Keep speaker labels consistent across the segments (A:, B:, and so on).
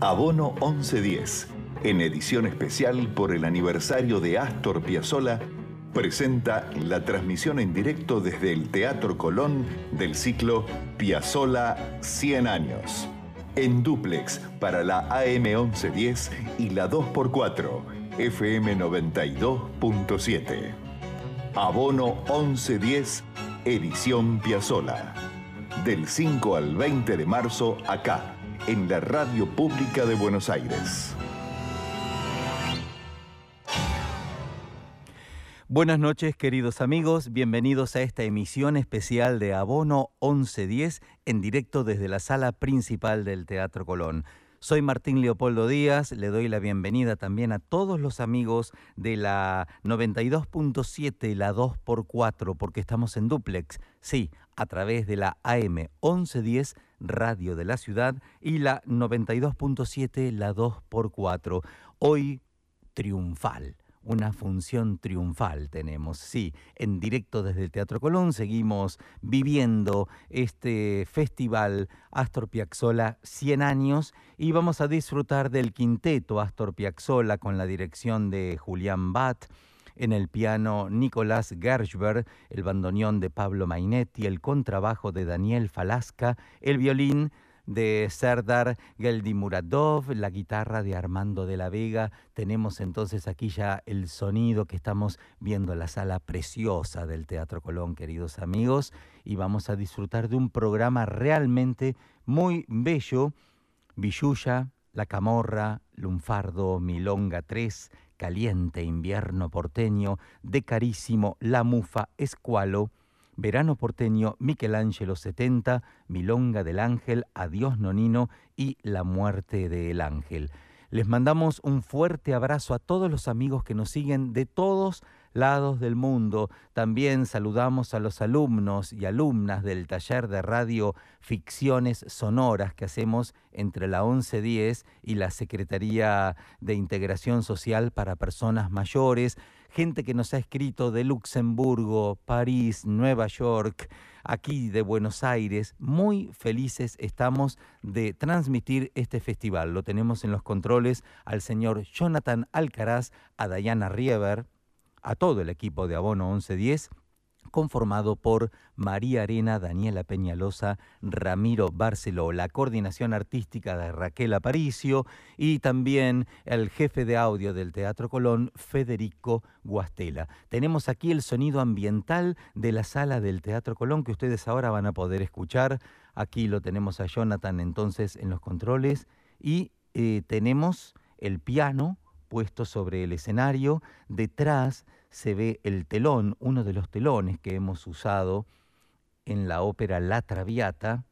A: Abono 1110, en edición especial por el aniversario de Astor Piazzolla, presenta la transmisión en directo desde el Teatro Colón del ciclo Piazzolla 100 años. En duplex para la AM 1110 y la 2x4, FM 92.7. Abono 1110, edición Piazzolla. Del 5 al 20 de marzo acá en la Radio Pública de Buenos Aires.
B: Buenas noches queridos amigos, bienvenidos a esta emisión especial de Abono 1110 en directo desde la sala principal del Teatro Colón. Soy Martín Leopoldo Díaz, le doy la bienvenida también a todos los amigos de la 92.7 y la 2x4 porque estamos en duplex, sí, a través de la AM 1110 Radio de la Ciudad y la 92.7 la 2x4. Hoy triunfal una función triunfal tenemos. Sí, en directo desde el Teatro Colón seguimos viviendo este festival Astor Piazzolla 100 años y vamos a disfrutar del quinteto Astor Piazzolla con la dirección de Julián Bat en el piano Nicolás Gershberg, el bandoneón de Pablo Mainetti, el contrabajo de Daniel Falasca, el violín de Serdar Geldimuradov, la guitarra de Armando de la Vega. Tenemos entonces aquí ya el sonido que estamos viendo en la sala preciosa del Teatro Colón, queridos amigos, y vamos a disfrutar de un programa realmente muy bello. Villuya, La Camorra, Lunfardo, Milonga 3, Caliente Invierno Porteño, De Carísimo, La Mufa, Escualo, Verano Porteño, Michelangelo 70, Milonga del Ángel, Adiós Nonino y La Muerte del Ángel. Les mandamos un fuerte abrazo a todos los amigos que nos siguen de todos lados del mundo. También saludamos a los alumnos y alumnas del taller de radio Ficciones Sonoras que hacemos entre la 1110 y la Secretaría de Integración Social para Personas Mayores gente que nos ha escrito de Luxemburgo, París, Nueva York, aquí de Buenos Aires. Muy felices estamos de transmitir este festival. Lo tenemos en los controles al señor Jonathan Alcaraz, a Diana Rieber, a todo el equipo de Abono 1110 conformado por María Arena, Daniela Peñalosa, Ramiro Barceló, la coordinación artística de Raquel Aparicio y también el jefe de audio del Teatro Colón, Federico Guastela. Tenemos aquí el sonido ambiental de la sala del Teatro Colón que ustedes ahora van a poder escuchar. Aquí lo tenemos a Jonathan entonces en los controles y eh, tenemos el piano puesto sobre el escenario. Detrás se ve el telón, uno de los telones que hemos usado en la ópera La Traviata,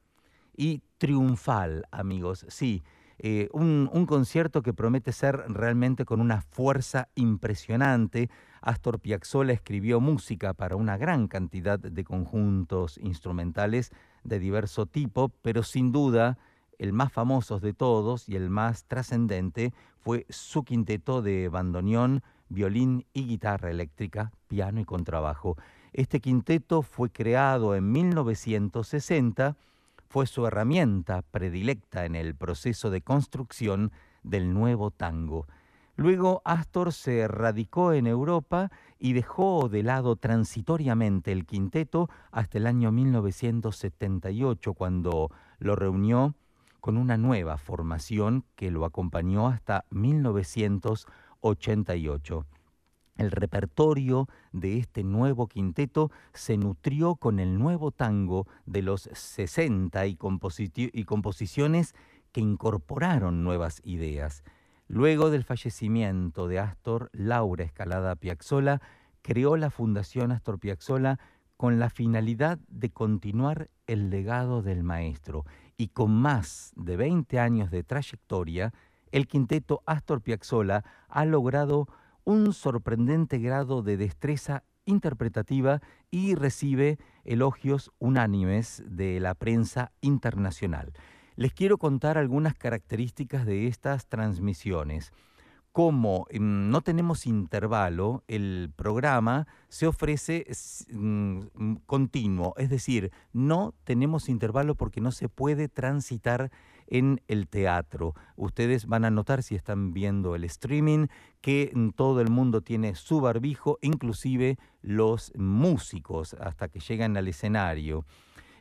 B: y triunfal, amigos. Sí, eh, un, un, concierto que promete ser realmente con una fuerza impresionante. Astor Piazzolla escribió música para una gran cantidad de conjuntos instrumentales de diverso tipo, pero sin duda el más famoso de todos y el más trascendente fue su quinteto de bandoneón violín y guitarra eléctrica, piano y contrabajo. Este quinteto fue creado en 1960, fue su herramienta predilecta en el proceso de construcción del nuevo tango. Luego Astor se radicó en Europa y dejó de lado transitoriamente el quinteto hasta el año 1978, cuando lo reunió con una nueva formación que lo acompañó hasta 1980. 88. El repertorio de este nuevo quinteto se nutrió con el nuevo tango de los 60 y, composiciones que incorporaron nuevas ideas. Luego del fallecimiento de Astor, Laura Escalada Piazzola creó la Fundación Astor Piazzola con la finalidad de continuar el legado del maestro y con más de 20 años de trayectoria, el quinteto Astor Piazzolla ha logrado un sorprendente grado de destreza interpretativa y recibe elogios unánimes de la prensa internacional. Les quiero contar algunas características de estas transmisiones. Como mm, no tenemos intervalo, el programa se ofrece mm, continuo, es decir, no tenemos intervalo porque no se puede transitar en el teatro. Ustedes van a notar si están viendo el streaming que todo el mundo tiene su barbijo, inclusive los músicos, hasta que llegan al escenario.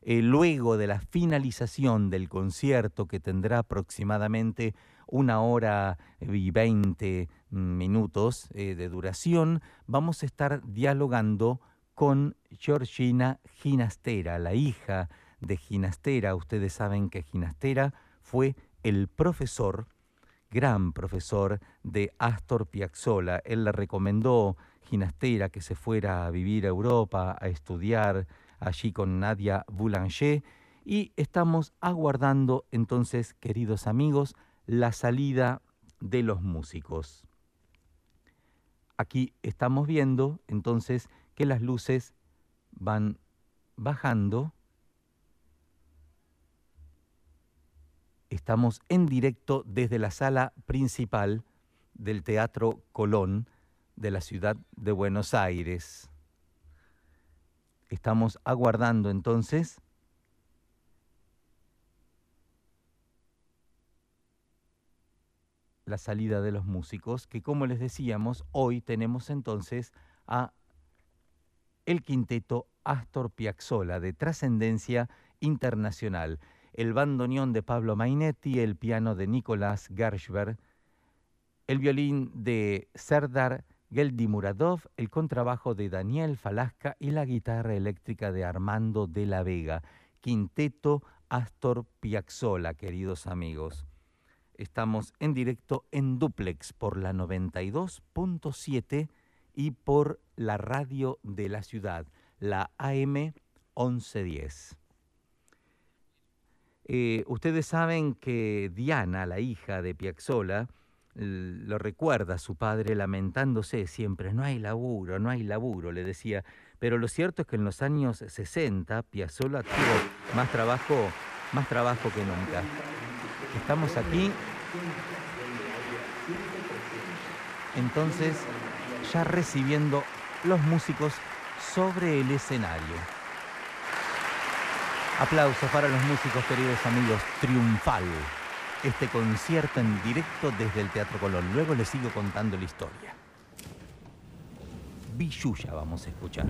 B: Eh, luego de la finalización del concierto, que tendrá aproximadamente una hora y veinte minutos eh, de duración, vamos a estar dialogando con Georgina Ginastera, la hija de Ginastera. Ustedes saben que Ginastera fue el profesor, gran profesor de Astor Piazzolla. Él le recomendó Ginastera que se fuera a vivir a Europa, a estudiar allí con Nadia Boulanger. Y estamos aguardando entonces, queridos amigos, la salida de los músicos. Aquí estamos viendo entonces que las luces van bajando. Estamos en directo desde la sala principal del Teatro Colón de la ciudad de Buenos Aires. Estamos aguardando entonces la salida de los músicos, que como les decíamos, hoy tenemos entonces a el quinteto Astor Piazzolla de trascendencia internacional, el bandoneón de Pablo Mainetti, el piano de Nicolás Gershberg, el violín de Serdar Geldimuradov, el contrabajo de Daniel Falasca y la guitarra eléctrica de Armando de la Vega. Quinteto Astor Piazzolla, queridos amigos. Estamos en directo en duplex por la 92.7 y por la radio de la ciudad, la AM 1110. Eh, ustedes saben que Diana, la hija de Piazzola, lo recuerda a su padre lamentándose siempre, no hay laburo, no hay laburo, le decía. Pero lo cierto es que en los años 60 Piazzola tuvo más trabajo, más trabajo que nunca. Estamos aquí. Entonces, ya recibiendo los músicos sobre el escenario. Aplausos para los músicos, queridos amigos. Triunfal. Este concierto en directo desde el Teatro Colón. Luego les sigo contando la historia. Villuya vamos a escuchar.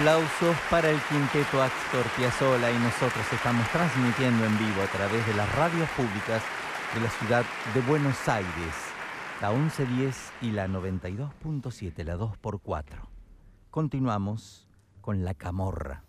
B: Aplausos para el quinteto Astor Piazzolla y nosotros estamos transmitiendo en vivo a través de las radios públicas de la ciudad de Buenos Aires, la 1110 y la 92.7, la 2x4. Continuamos con la camorra.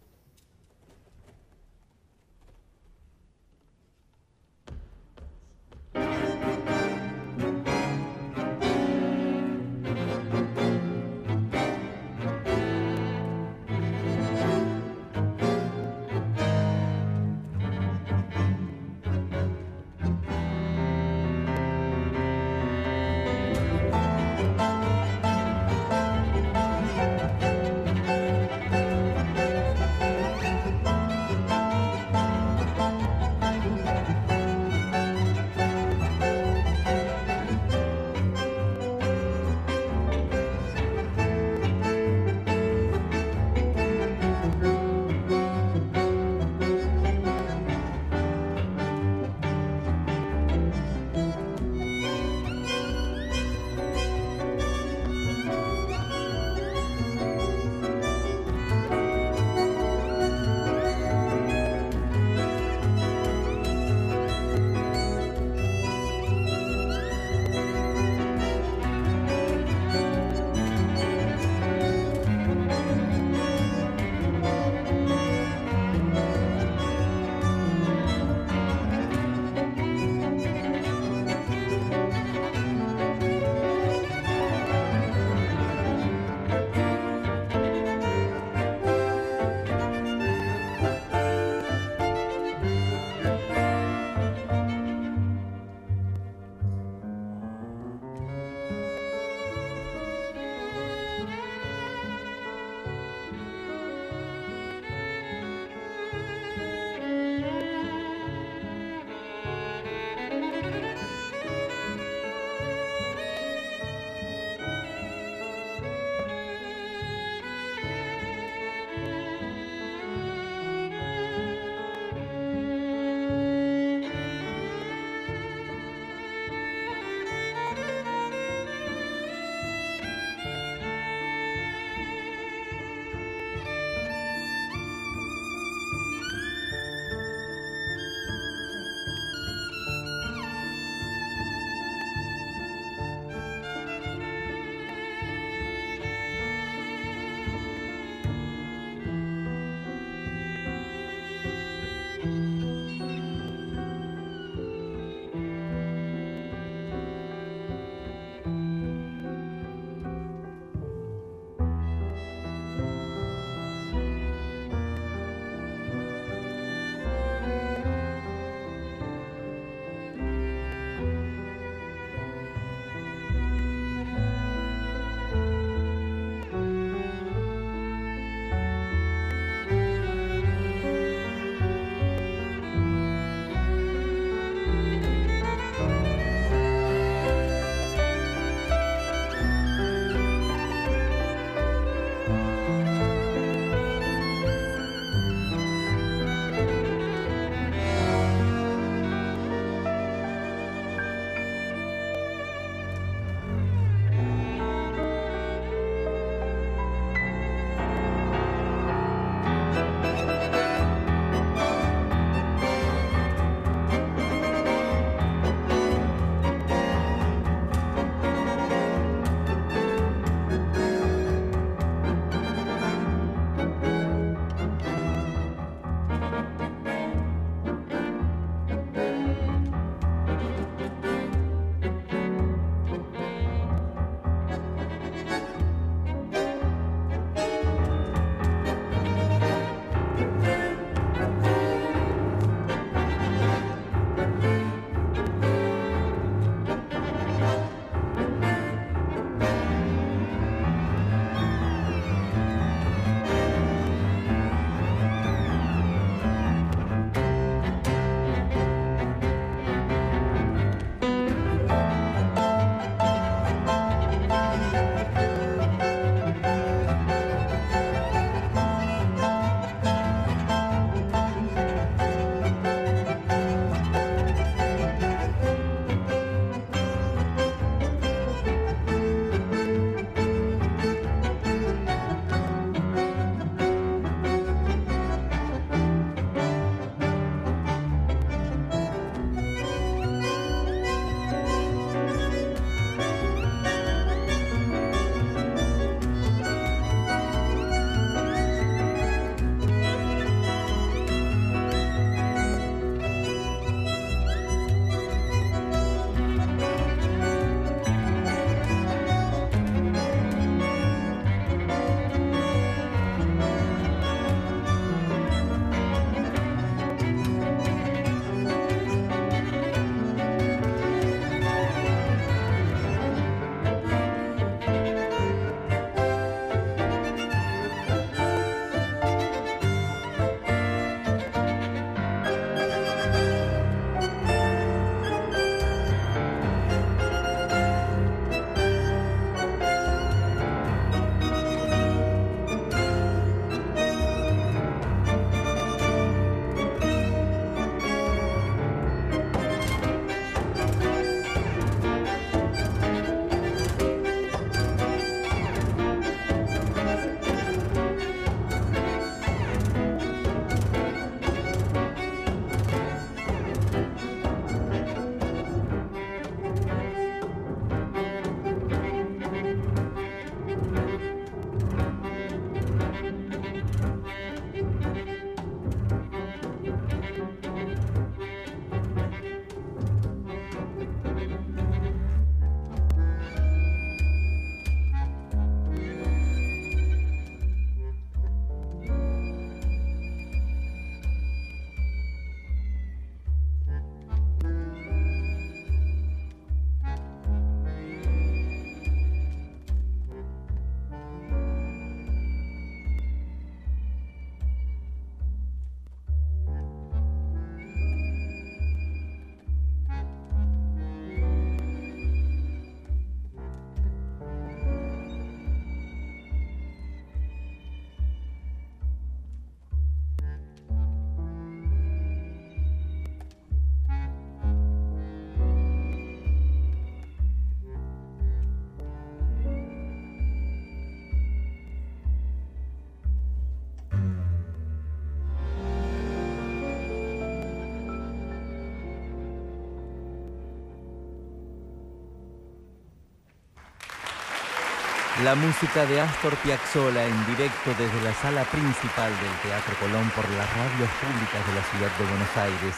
B: La música de Astor Piazzolla en directo desde la sala principal del Teatro Colón por las radios públicas de la ciudad de Buenos Aires.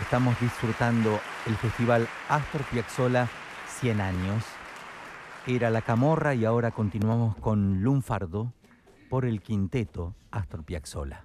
B: Estamos disfrutando el festival Astor Piazzolla 100 años. Era La Camorra y ahora continuamos con Lunfardo por el quinteto Astor Piazzolla.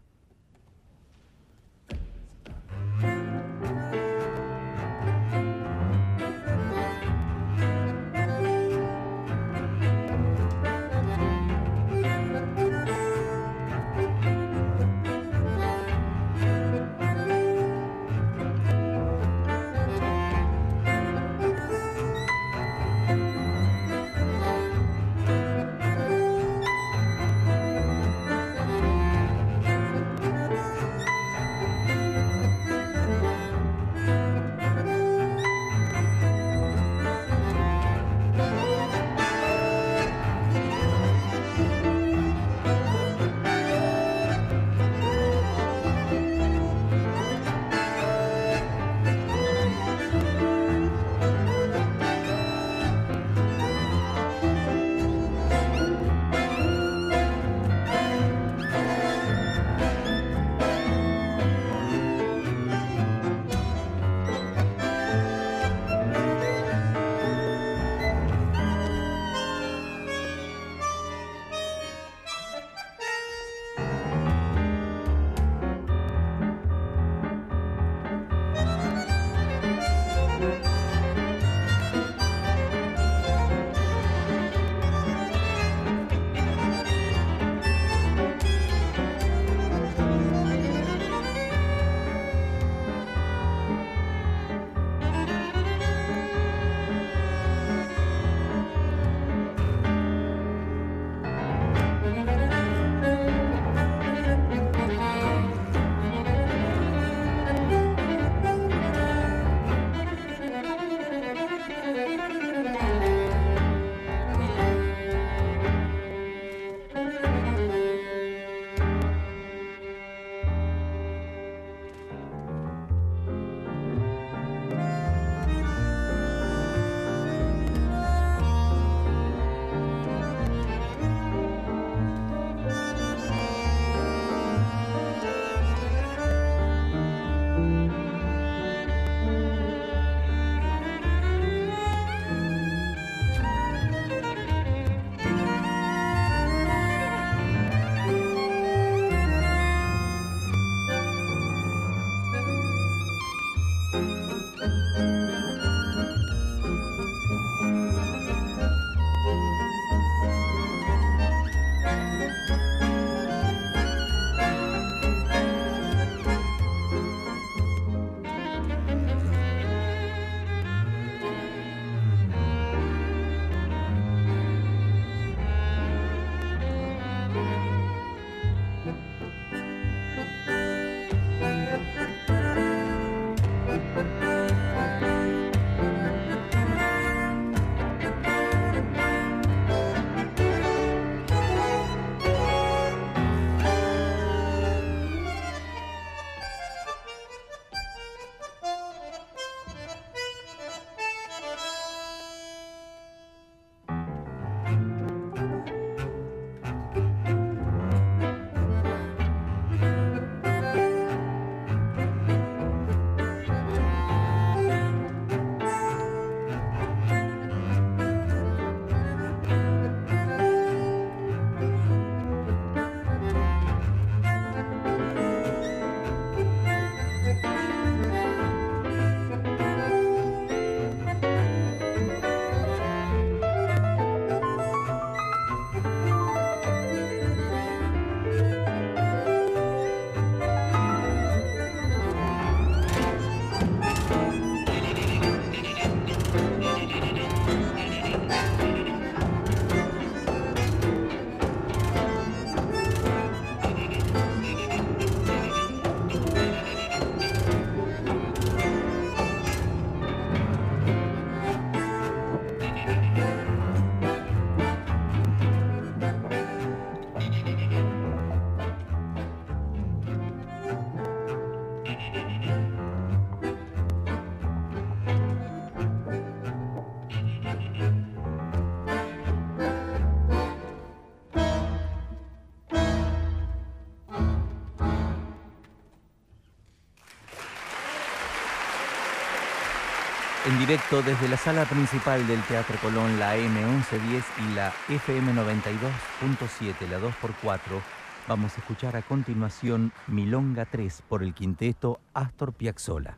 B: Directo desde la sala principal del Teatro Colón, la M1110 y la FM 92.7, la 2x4. Vamos a escuchar a continuación Milonga 3 por el quinteto Astor Piazzolla.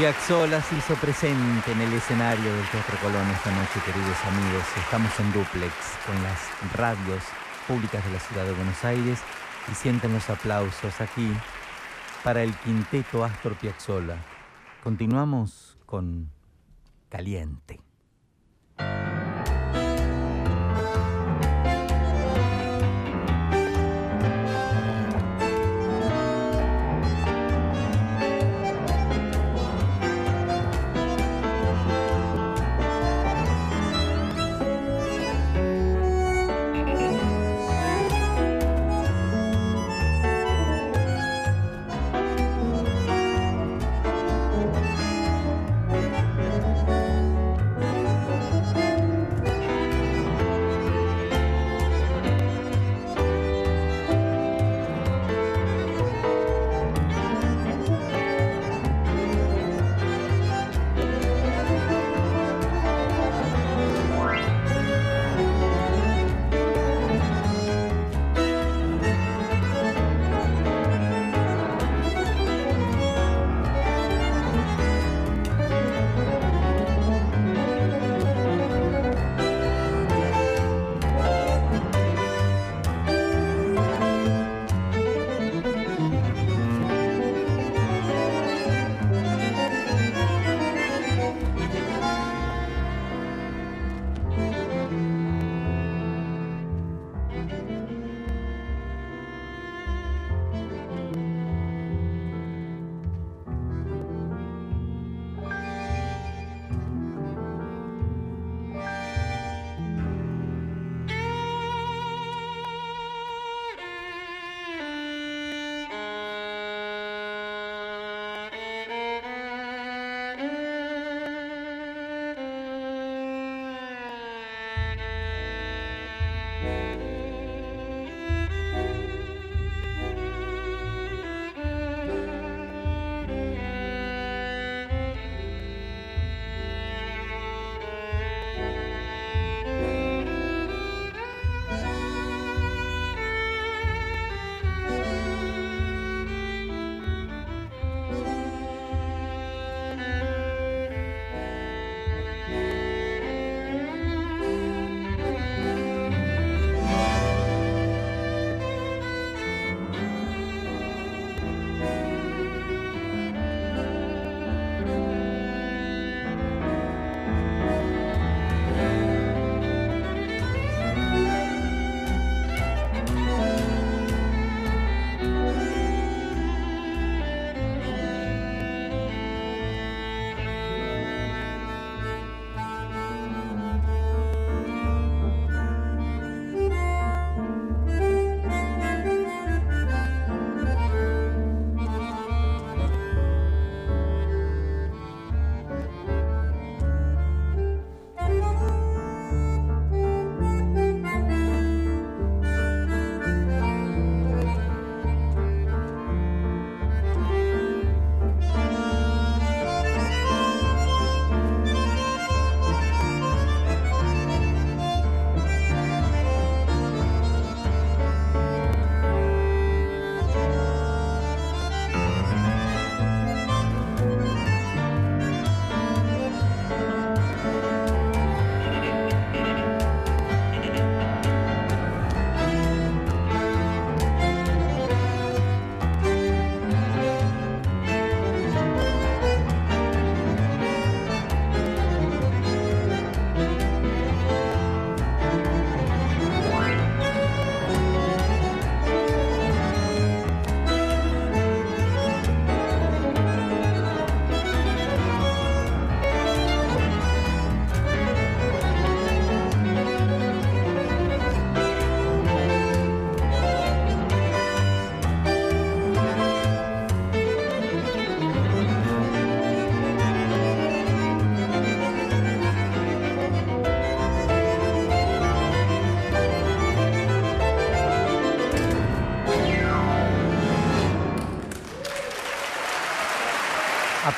B: Piazzolla se hizo presente en el escenario del Teatro Colón esta noche, queridos amigos. Estamos en duplex con las radios públicas de la ciudad de Buenos Aires y sienten los aplausos aquí para el quinteto Astor Piazzolla. Continuamos con Caliente.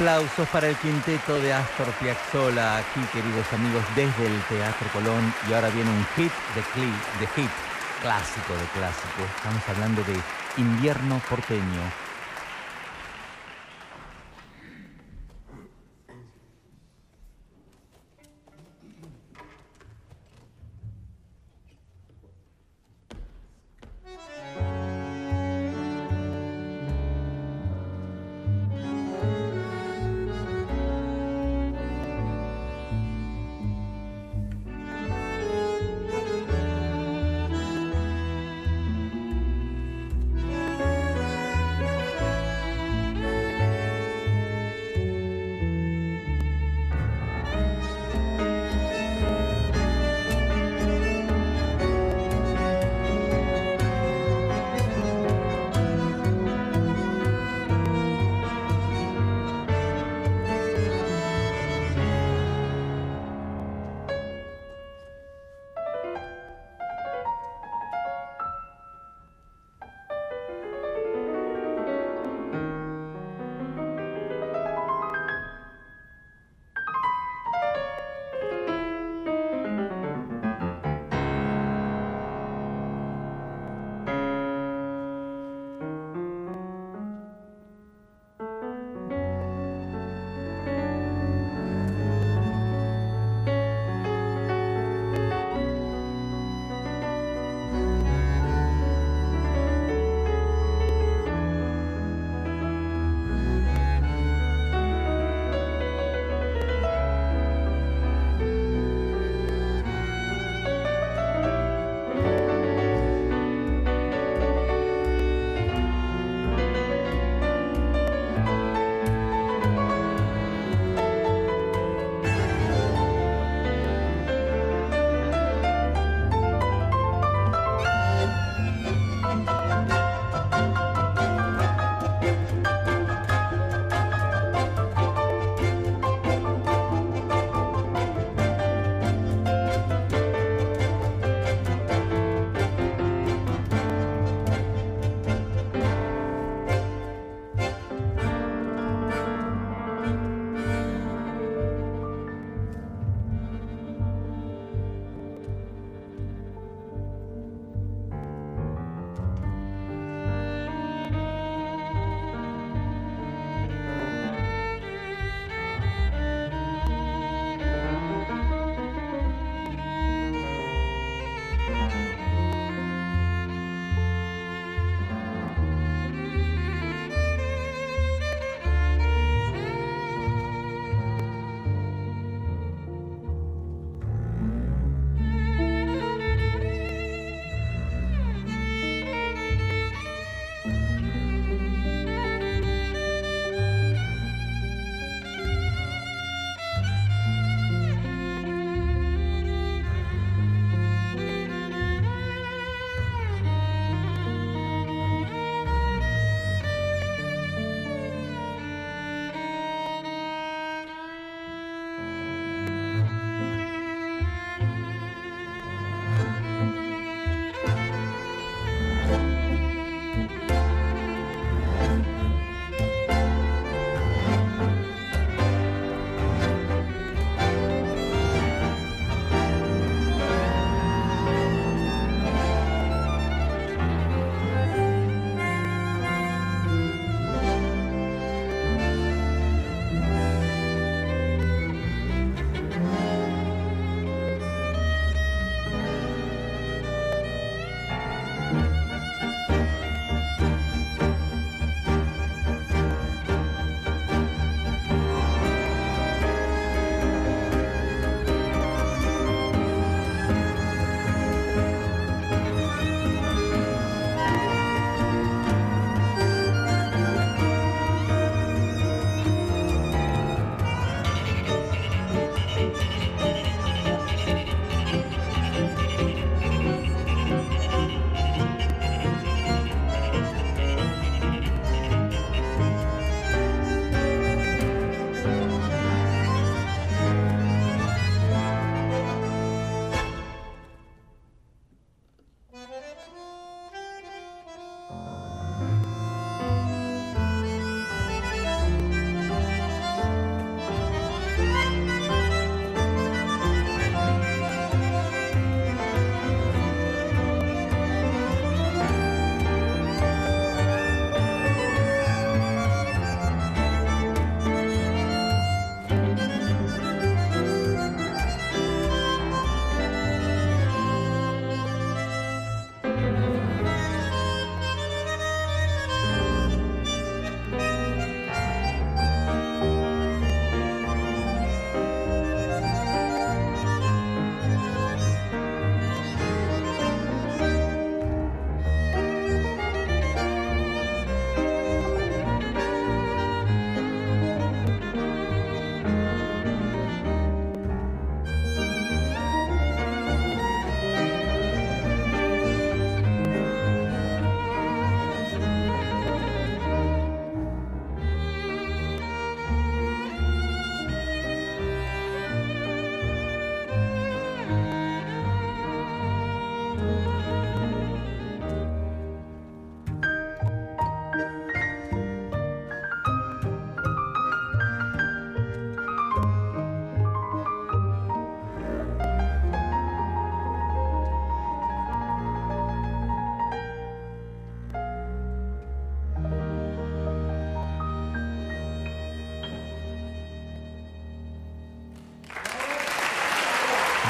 B: Aplausos para el quinteto de Astor Piazzolla, aquí queridos amigos, desde el Teatro Colón. Y ahora viene un hit de, de hit, clásico de clásico. Estamos hablando de invierno porteño.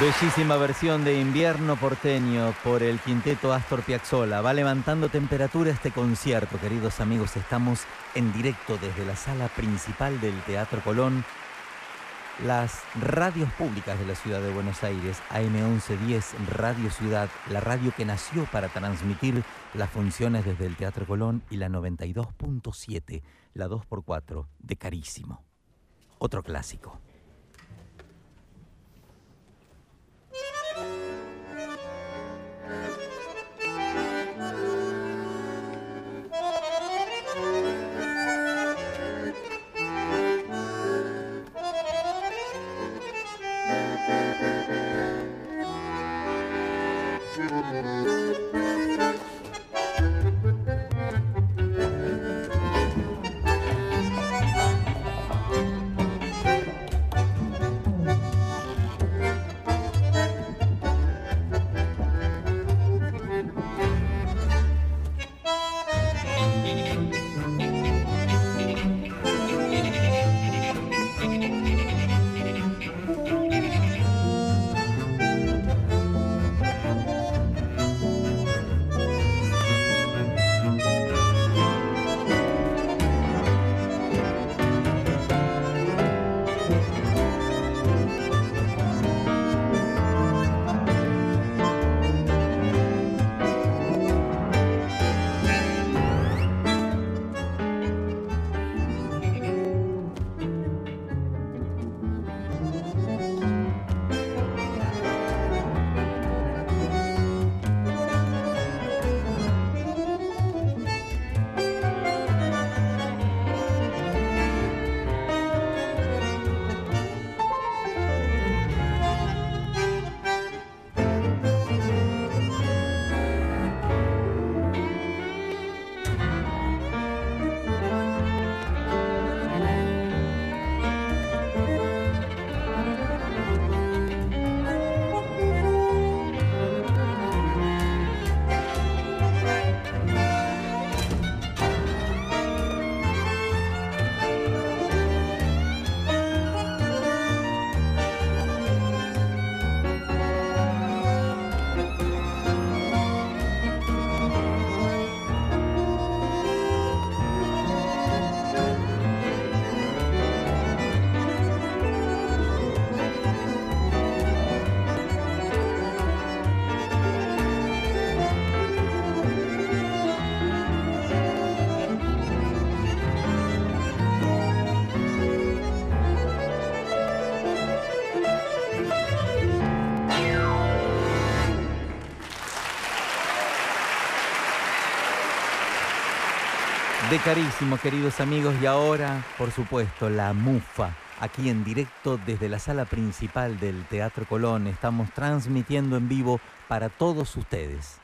B: Bellísima versión de Invierno Porteño por el quinteto Astor Piazzolla. Va levantando temperatura este concierto, queridos amigos. Estamos en directo desde la sala principal del Teatro Colón. Las radios públicas de la ciudad de Buenos Aires, AM1110 Radio Ciudad, la radio que nació para transmitir las funciones desde el Teatro Colón, y la 92.7, la 2x4 de Carísimo. Otro clásico. Carísimo, queridos amigos, y ahora, por supuesto, la mufa. Aquí en directo desde la sala principal del Teatro Colón estamos transmitiendo en vivo para todos ustedes.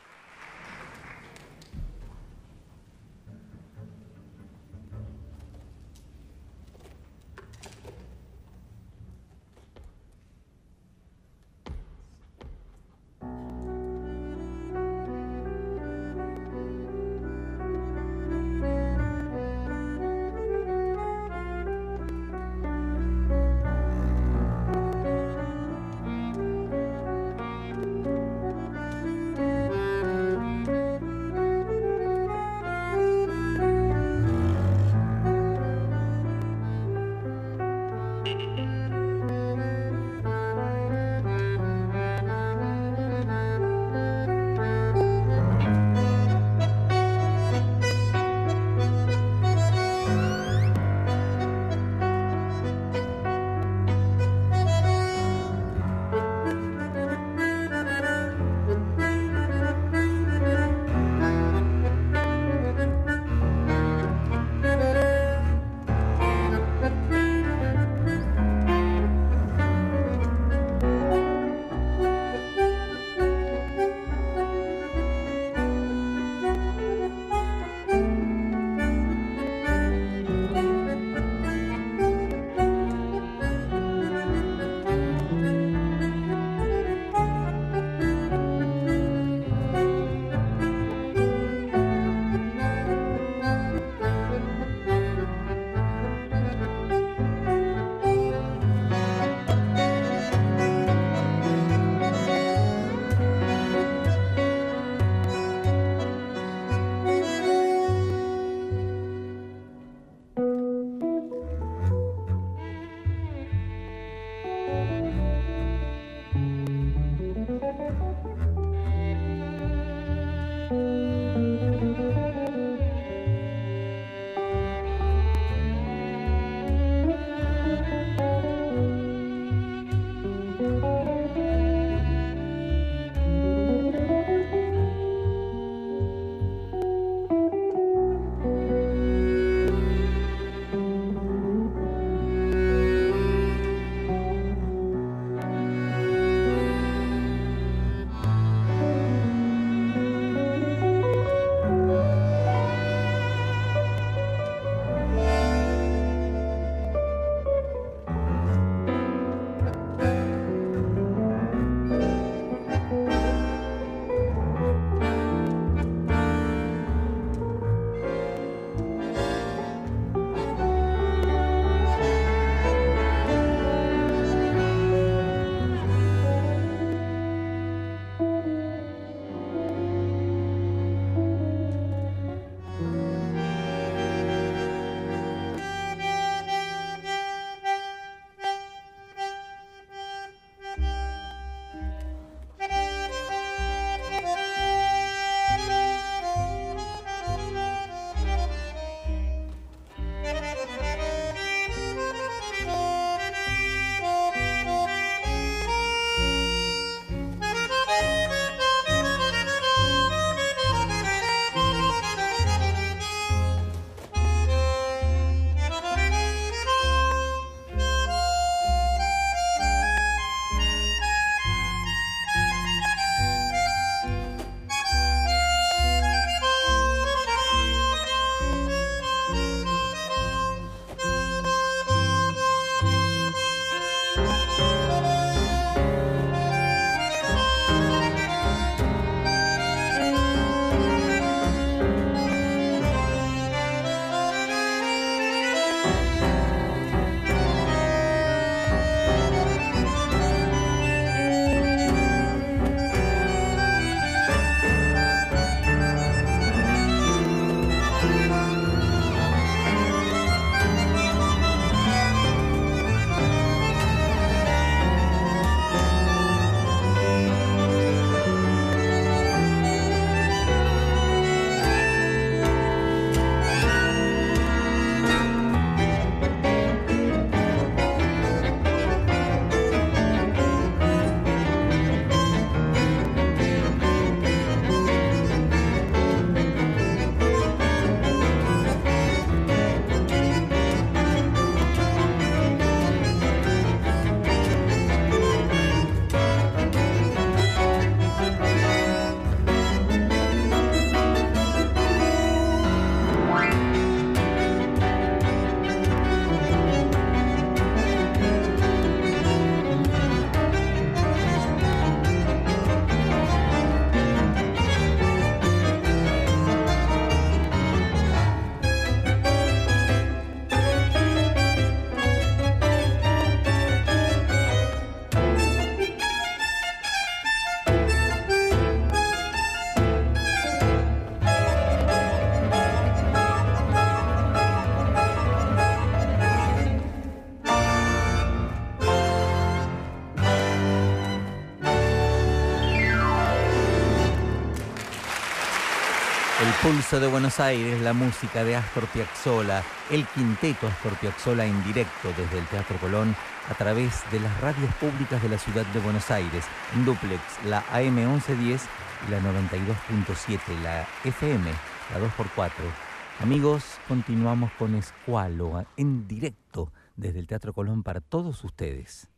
B: Pulso de Buenos Aires, la música de Astor Piazzolla, el quinteto Astor Piazzolla en directo desde el Teatro Colón a través de las radios públicas de la ciudad de Buenos Aires, en duplex, la AM 1110 y la 92.7, la FM, la 2x4. Amigos, continuamos con Escualo en directo desde el Teatro Colón para todos ustedes.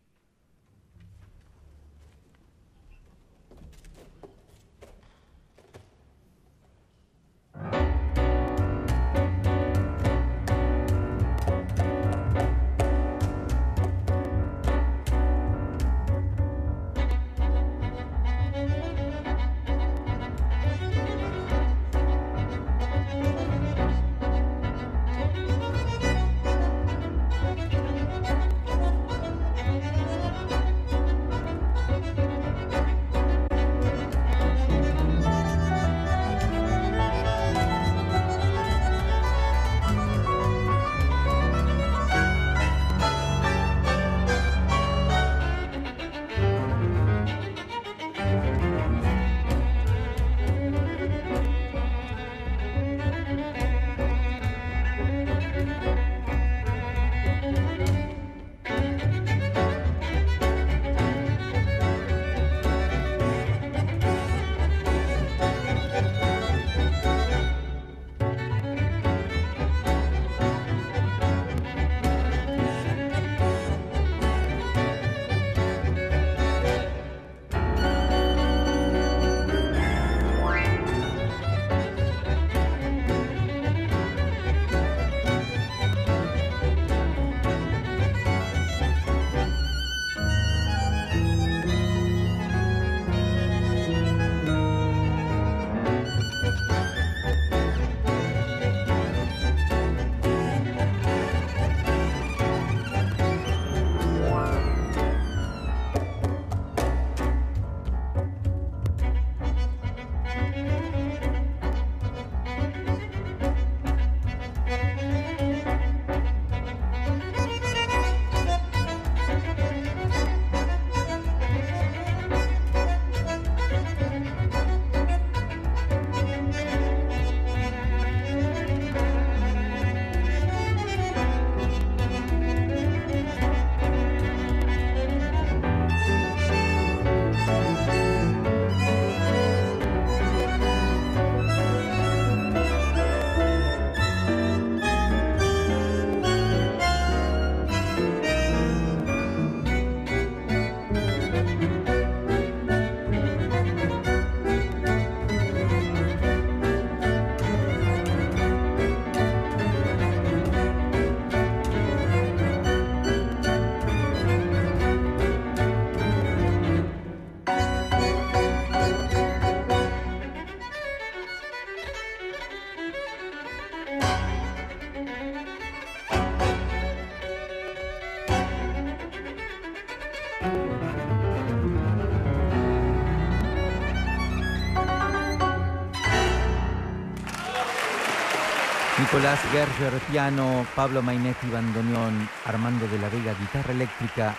B: Nicolás Gerger, piano, Pablo Mainetti, bandoneón, Armando de la Vega, guitarra eléctrica,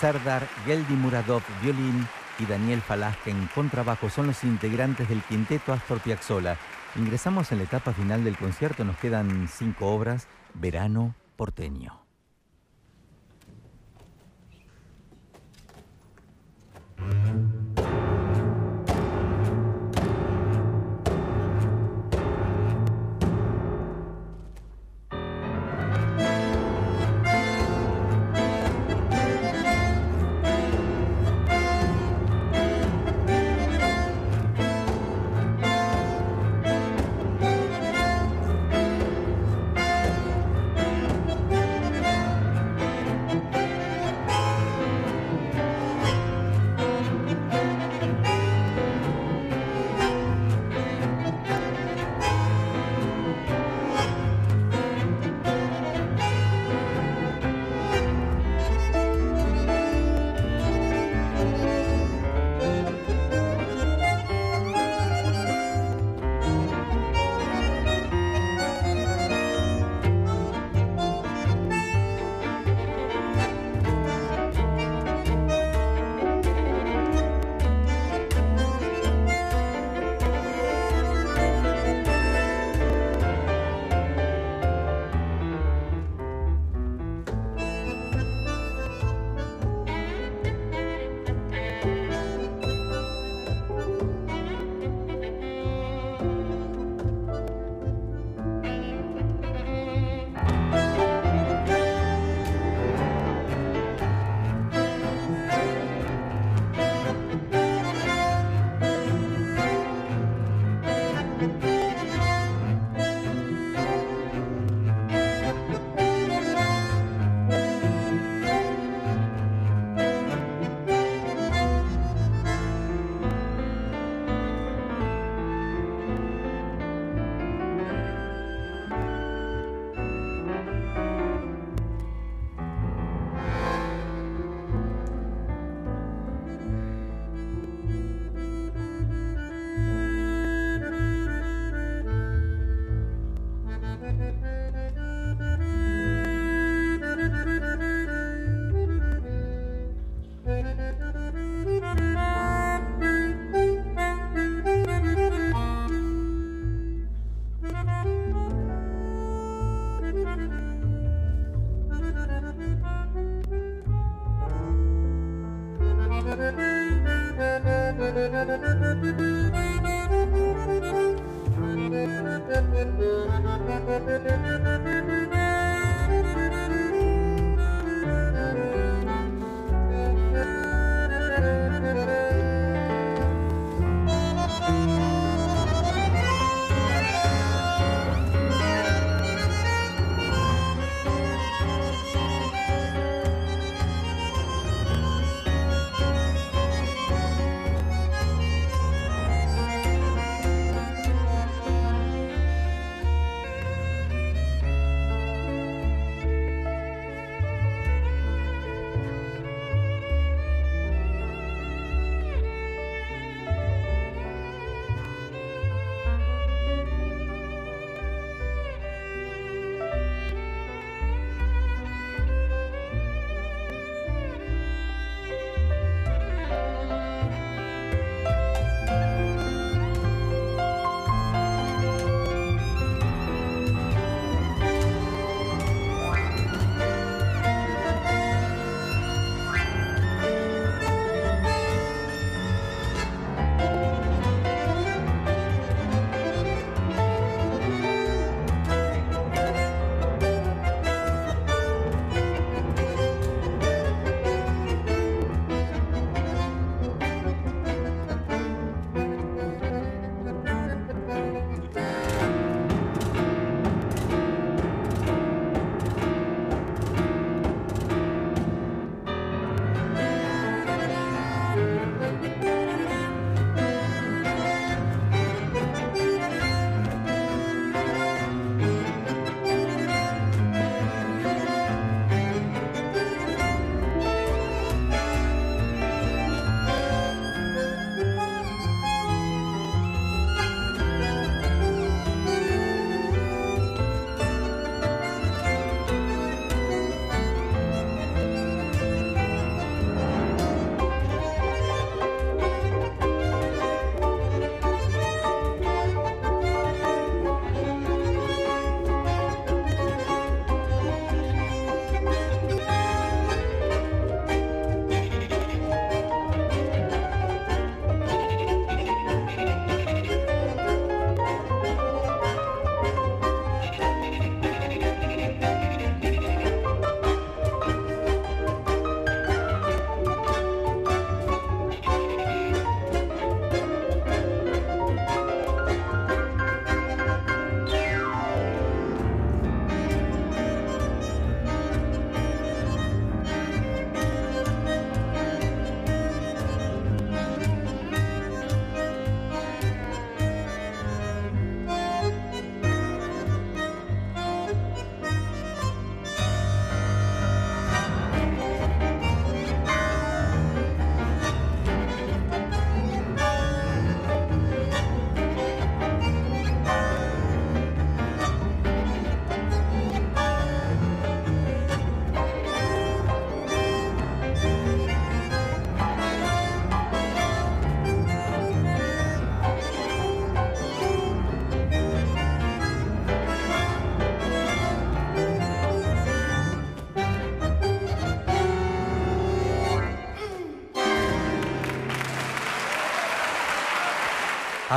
B: Serdar Geldi Muradov, violín y Daniel Falasque en contrabajo son los integrantes del quinteto Astor Piazzolla. Ingresamos en la etapa final del concierto, nos quedan cinco obras, Verano Porteño. no, no, no.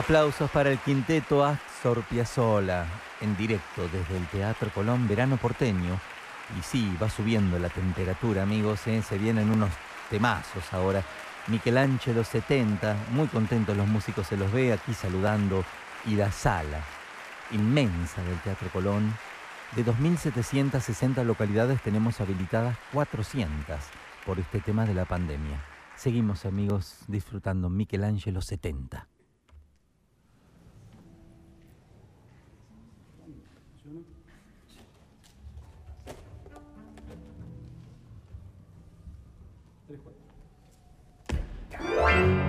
B: Aplausos para el quinteto Astor Piazzolla en directo desde el Teatro Colón Verano Porteño. Y sí, va subiendo la temperatura, amigos, ¿eh? se vienen unos temazos ahora. Michelangelo 70, muy contentos los músicos, se los ve aquí saludando. Y la sala inmensa del Teatro Colón, de 2.760 localidades tenemos habilitadas 400 por este tema de la pandemia. Seguimos amigos disfrutando Michelangelo 70. Bye.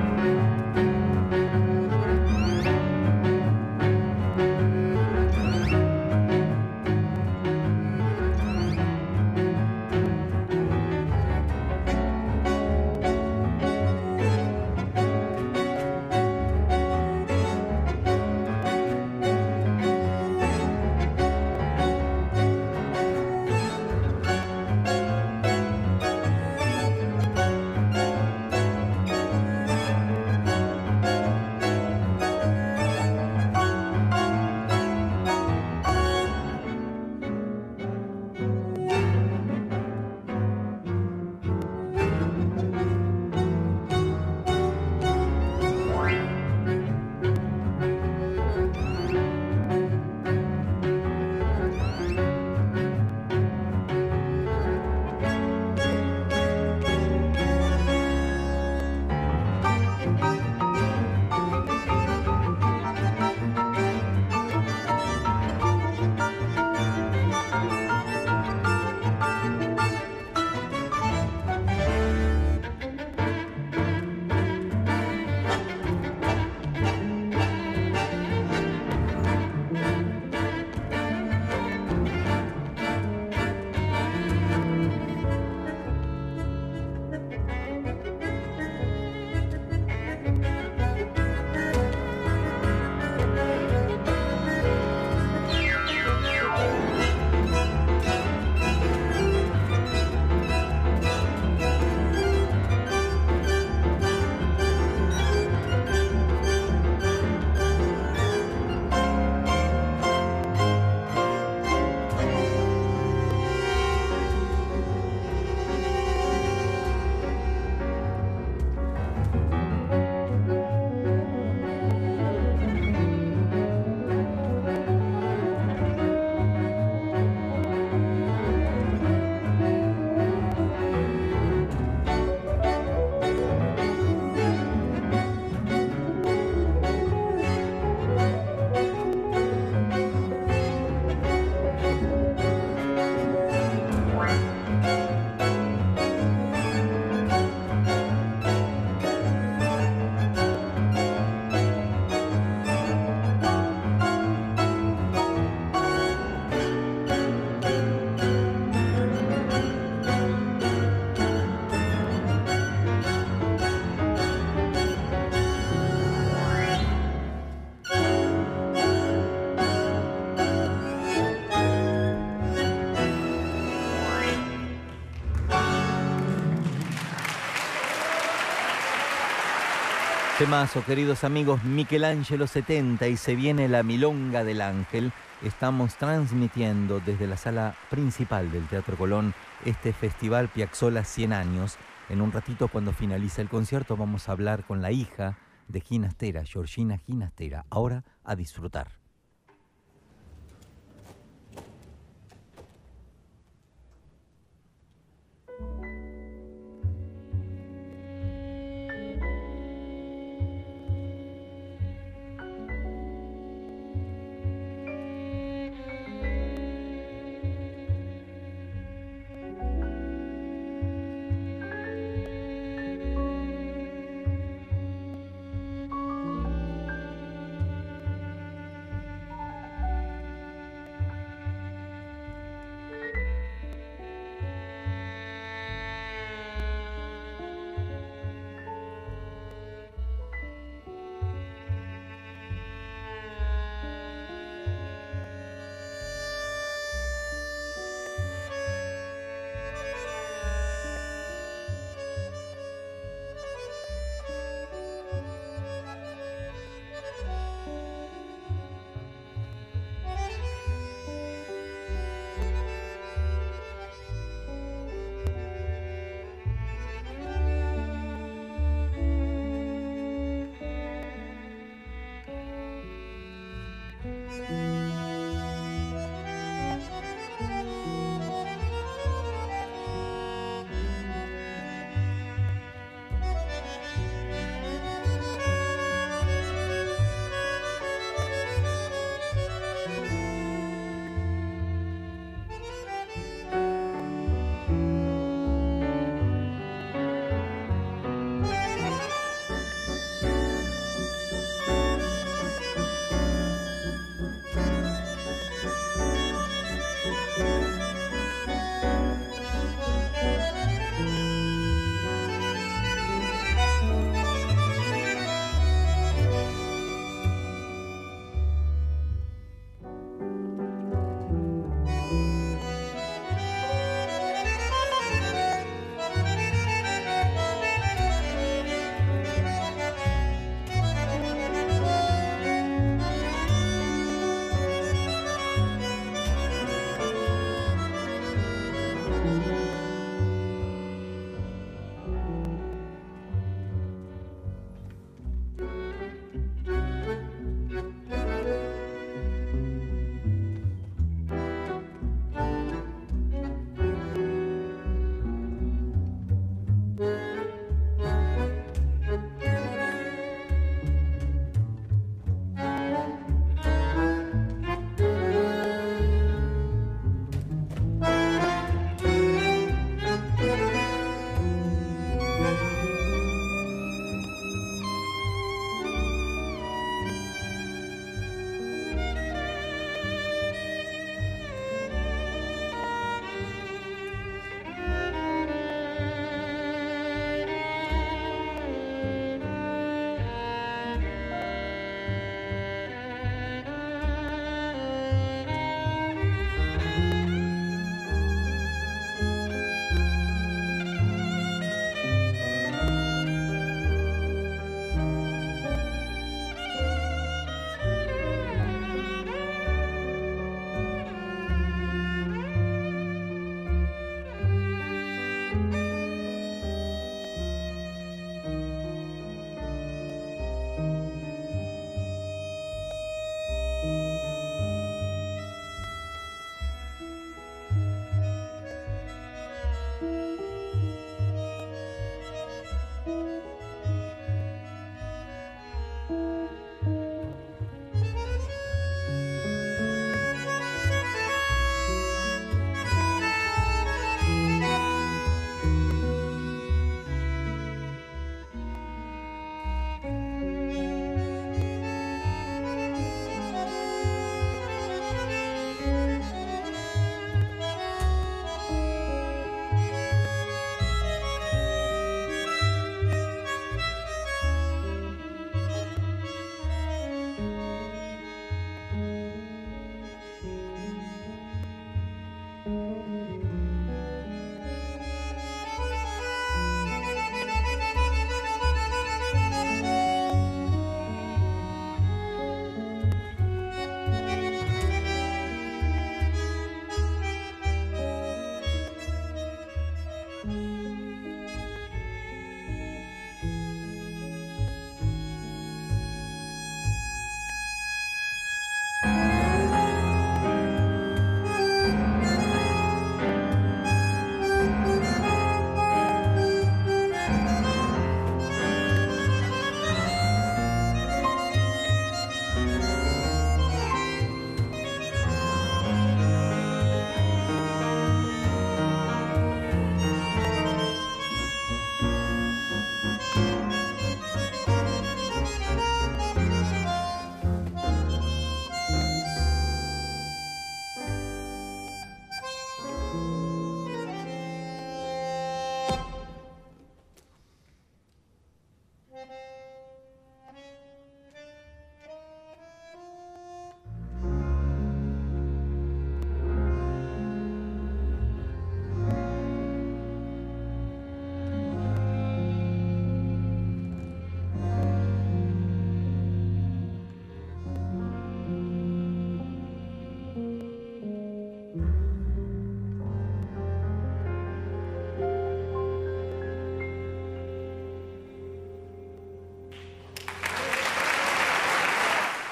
B: Temazo, queridos amigos, Michelangelo 70 y se viene la Milonga del Ángel. Estamos transmitiendo desde la sala principal del Teatro Colón este festival Piazzola 100 años. En un ratito cuando finalice el concierto vamos a hablar con la hija de Ginastera, Georgina Ginastera. Ahora a disfrutar.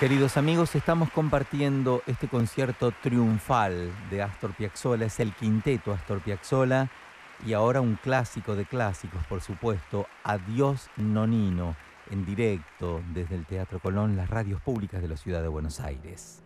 B: Queridos amigos, estamos compartiendo este concierto triunfal de Astor Piazzolla, es el quinteto Astor Piazzolla y ahora un clásico de clásicos, por supuesto, Adiós Nonino, en directo desde el Teatro Colón, las radios públicas de la ciudad de Buenos Aires.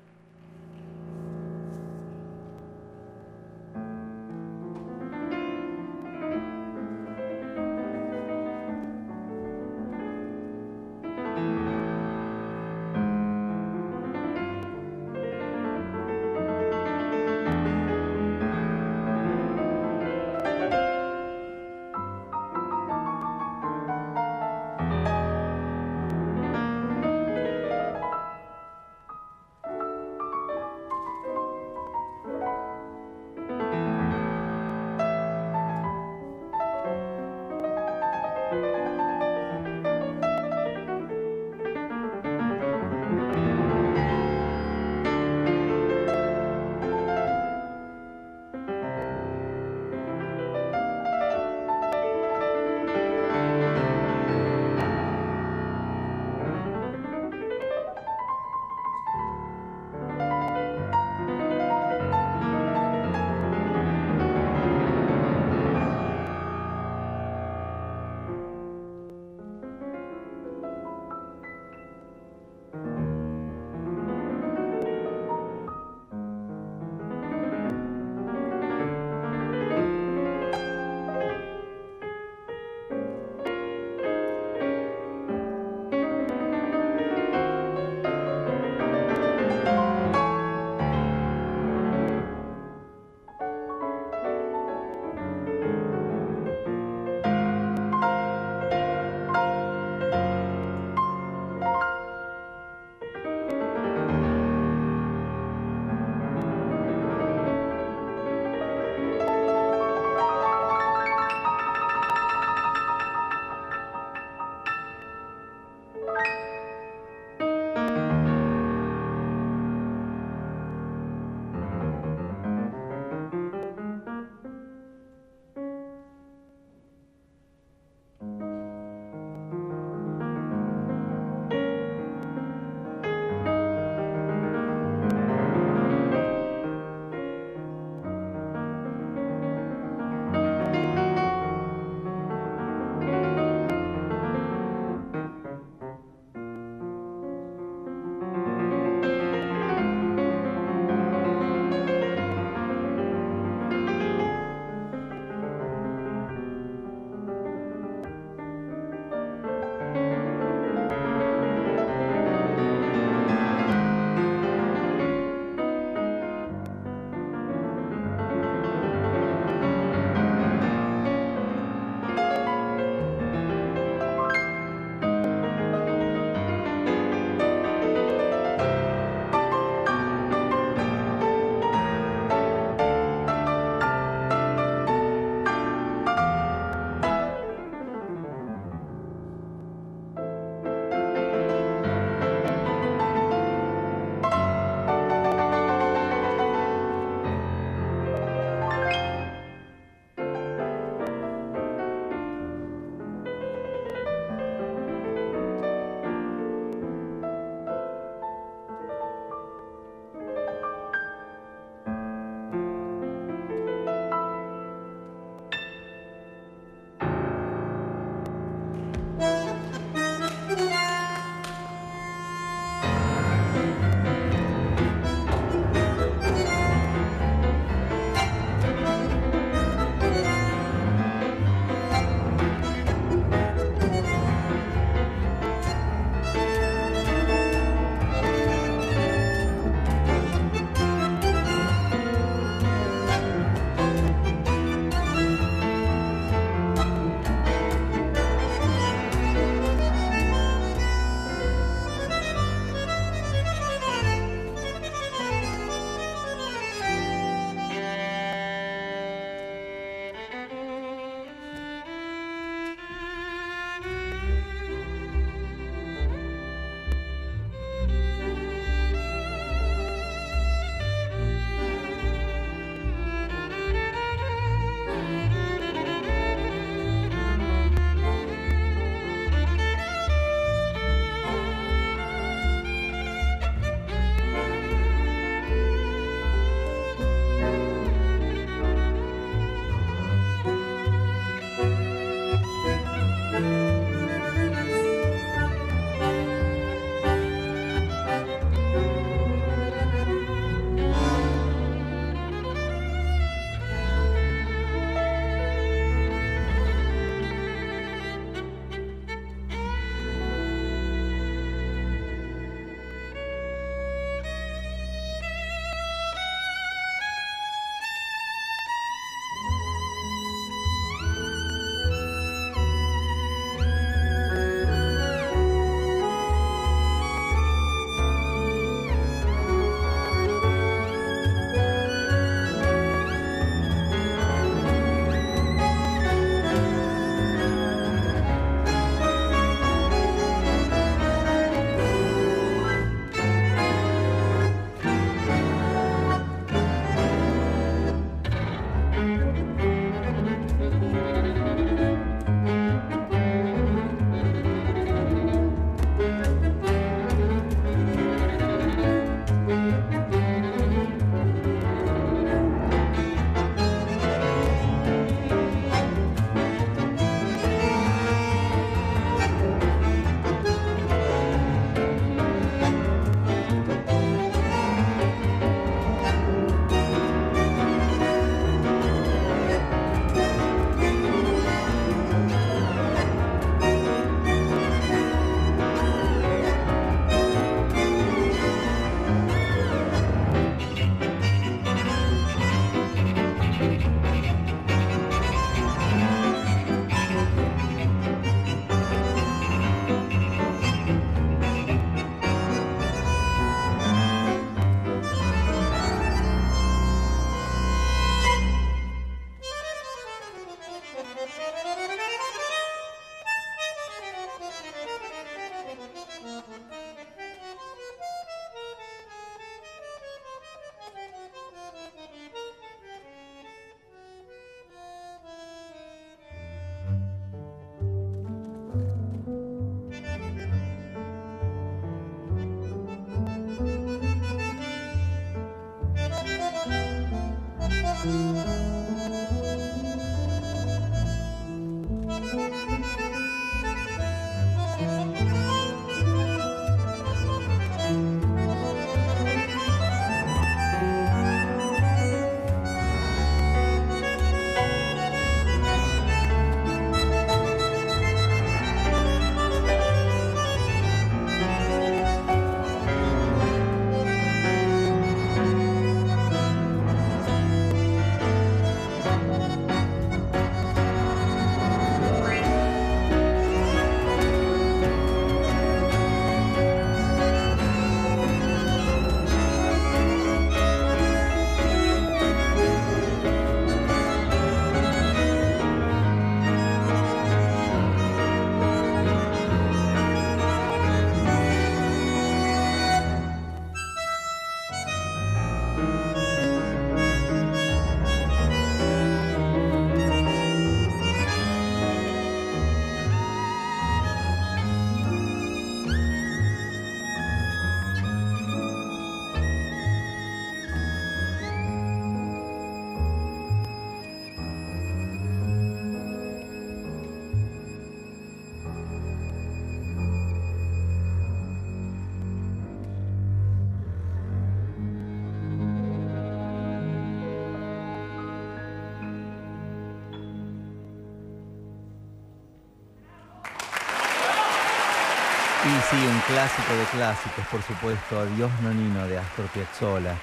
B: Sí, un clásico de clásicos, por supuesto, Adiós Nonino de Astor Piazzolla.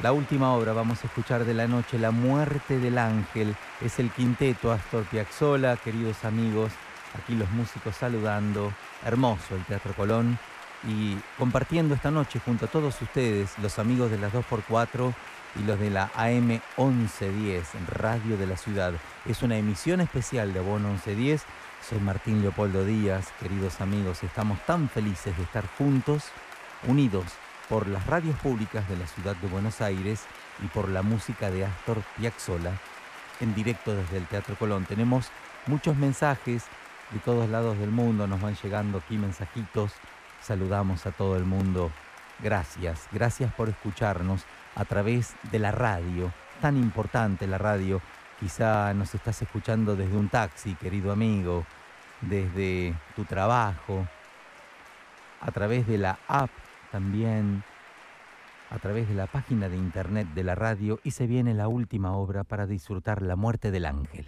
B: La última obra vamos a escuchar de la noche, La muerte del ángel, es el quinteto Astor Piazzolla, queridos amigos, aquí los músicos saludando, hermoso el Teatro Colón y compartiendo esta noche junto a todos ustedes, los amigos de las 2x4 y los de la AM 1110, Radio de la Ciudad. Es una emisión especial de Abono 1110 soy Martín Leopoldo Díaz, queridos amigos, estamos tan felices de estar juntos, unidos por las radios públicas de la ciudad de Buenos Aires y por la música de Astor Piazzolla en directo desde el Teatro Colón. Tenemos muchos mensajes de todos lados del mundo, nos van llegando aquí mensajitos, saludamos a todo el mundo. Gracias, gracias por escucharnos a través de la radio, tan importante la radio Quizá nos estás escuchando desde un taxi, querido amigo, desde tu trabajo, a través de la app también, a través de la página de internet de la radio y se viene la última obra para disfrutar la muerte del ángel.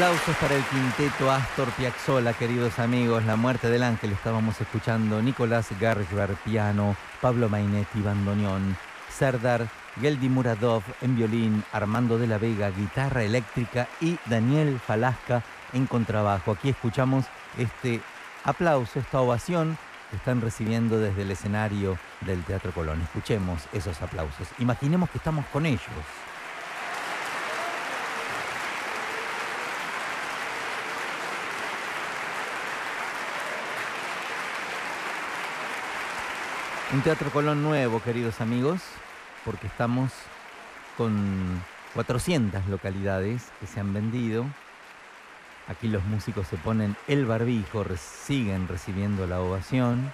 B: Aplausos para el quinteto Astor Piazzolla, queridos amigos. La muerte del ángel estábamos escuchando Nicolás Garger, piano, Pablo Mainetti, bandoneón, Serdar Geldi Muradov en violín, Armando de la Vega, guitarra eléctrica y Daniel Falasca en contrabajo. Aquí escuchamos este aplauso, esta ovación que están recibiendo desde el escenario del Teatro Colón. Escuchemos esos aplausos. Imaginemos que estamos con ellos. Un Teatro Colón nuevo, queridos amigos, porque estamos con 400 localidades que se han vendido. Aquí los músicos se ponen el barbijo, siguen recibiendo la ovación.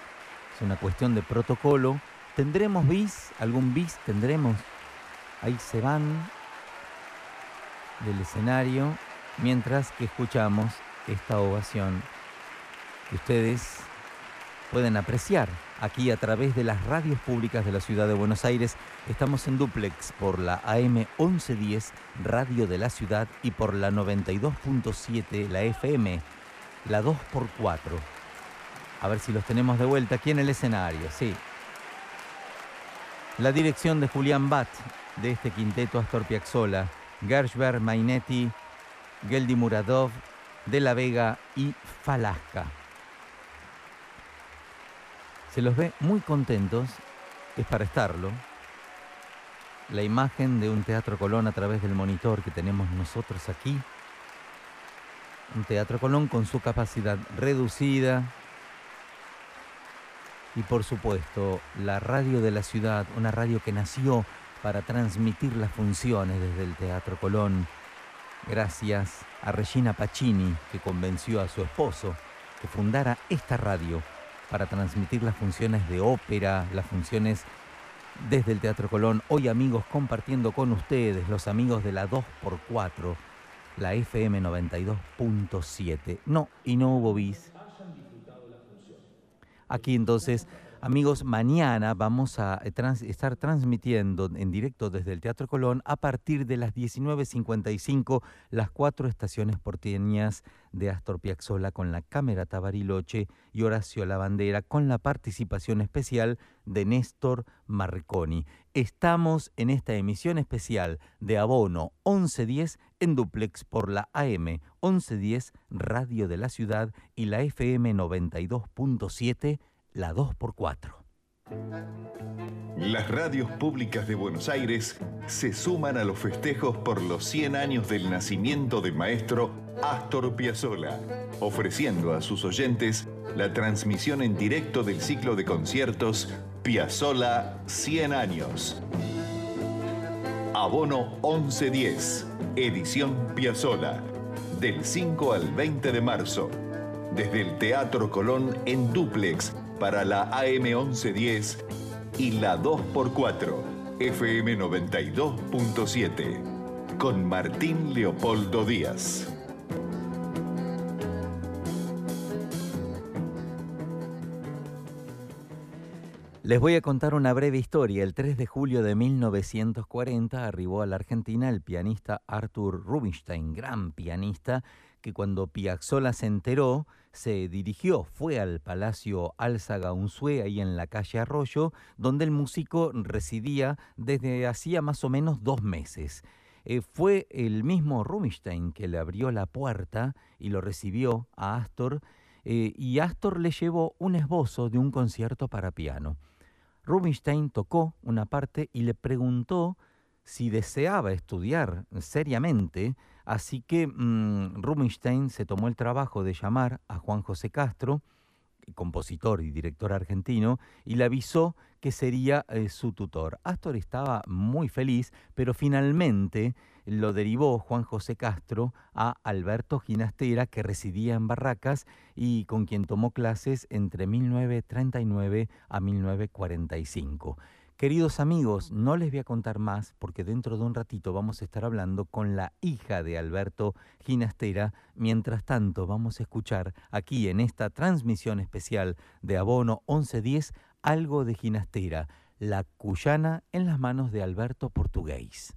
B: Es una cuestión de protocolo. ¿Tendremos bis? ¿Algún bis tendremos? Ahí se van del escenario mientras que escuchamos esta ovación que ustedes pueden apreciar aquí a través de las radios públicas de la ciudad de Buenos Aires. Estamos en duplex por la AM 1110 Radio de la Ciudad y por la 92.7 la FM, la 2x4. A ver si los tenemos de vuelta aquí en el escenario, sí. La dirección de Julián Bat de este quinteto Astor Piazzolla, Gershberg Mainetti, Geldi Muradov, De la Vega y Falasca. Se los ve muy contentos, es para estarlo. La imagen de un Teatro Colón a través del monitor que tenemos nosotros aquí. Un Teatro Colón con su capacidad reducida. Y por supuesto, la radio de la ciudad, una radio que nació para transmitir las funciones desde el Teatro Colón. Gracias a Regina Pacini, que convenció a su esposo que fundara esta radio para transmitir las funciones de ópera, las funciones desde el Teatro Colón. Hoy amigos compartiendo con ustedes, los amigos de la 2x4, la FM 92.7. No, y no hubo bis. Aquí entonces Amigos, mañana vamos a eh, estar transmitiendo en directo desde el Teatro Colón a partir de las 19.55 las cuatro estaciones porteñas de Astor Piazzolla con la Cámara Tabariloche y Horacio Lavandera con la participación especial de Néstor Marconi. Estamos en esta emisión especial de Abono 1110 en duplex por la AM 1110 Radio de la Ciudad y la FM 92.7 la 2x4.
A: Las radios públicas de Buenos Aires se suman a los festejos por los 100 años del nacimiento del maestro Astor Piazzolla, ofreciendo a sus oyentes la transmisión en directo del ciclo de conciertos Piazzolla 100 años. Abono 1110, edición Piazzolla, del 5 al 20 de marzo, desde el Teatro Colón en duplex para la AM 1110 y la 2x4 FM 92.7 con Martín Leopoldo Díaz.
B: Les voy a contar una breve historia. El 3 de julio de 1940 arribó a la Argentina el pianista Arthur Rubinstein, gran pianista, que cuando Piazzolla se enteró, se dirigió, fue al Palacio Álzaga Unzué, ahí en la calle Arroyo, donde el músico residía desde hacía más o menos dos meses. Eh, fue el mismo Rubinstein que le abrió la puerta y lo recibió a Astor, eh, y Astor le llevó un esbozo de un concierto para piano. Rubinstein tocó una parte y le preguntó si deseaba estudiar seriamente Así que mm, Rubinstein se tomó el trabajo de llamar a Juan José Castro, compositor y director argentino, y le avisó que sería eh, su tutor. Astor estaba muy feliz, pero finalmente lo derivó Juan José Castro a Alberto Ginastera, que residía en Barracas y con quien tomó clases entre 1939 a 1945. Queridos amigos, no les voy a contar más porque dentro de un ratito vamos a estar hablando con la hija de Alberto Ginastera. Mientras tanto, vamos a escuchar aquí en esta transmisión especial de Abono 1110 algo de Ginastera, la cuyana en las manos de Alberto Portugués.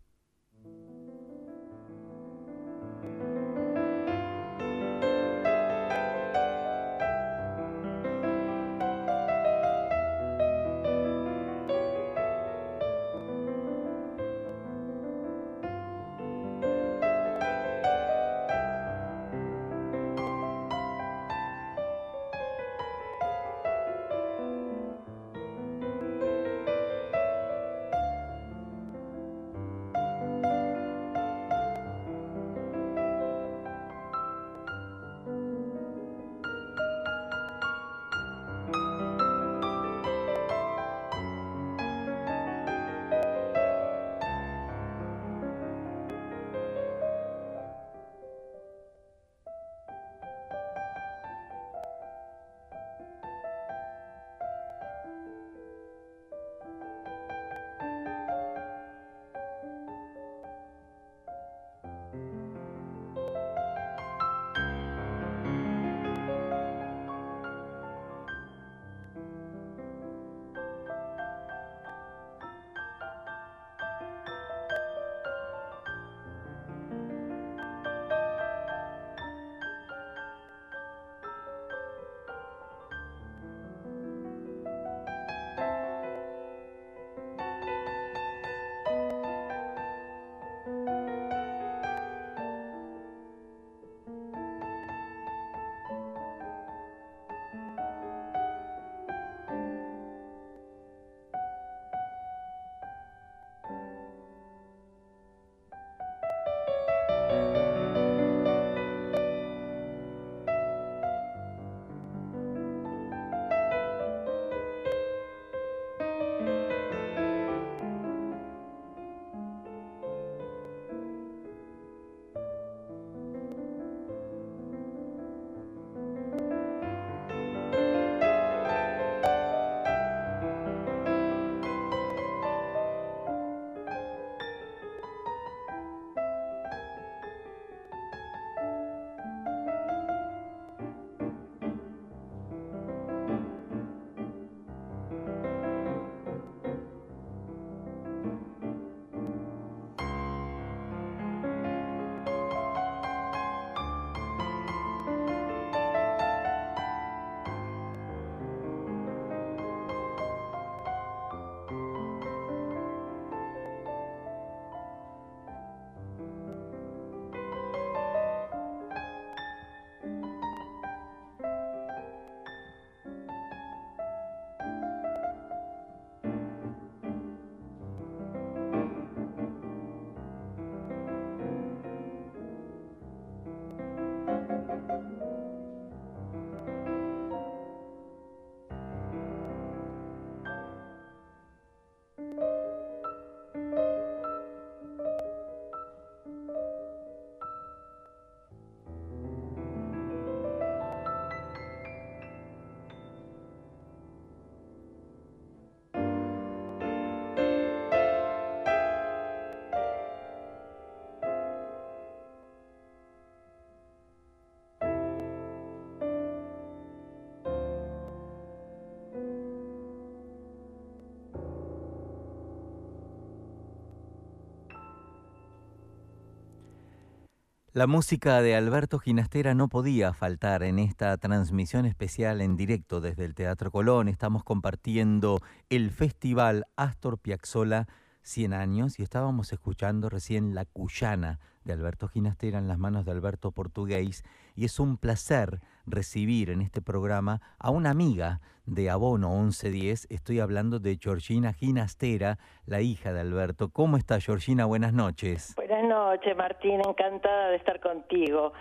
B: La música de Alberto Ginastera no podía faltar en esta transmisión especial en directo desde el Teatro Colón. Estamos compartiendo el festival Astor Piazzolla 100 años y estábamos escuchando recién La Cuyana de Alberto Ginastera en las manos de Alberto Portugués y es un placer recibir en este programa a una amiga de Abono 1110. Estoy hablando de Georgina Ginastera, la hija de Alberto. ¿Cómo está Georgina? Buenas noches.
C: Buenas noches, Martín. Encantada de estar contigo.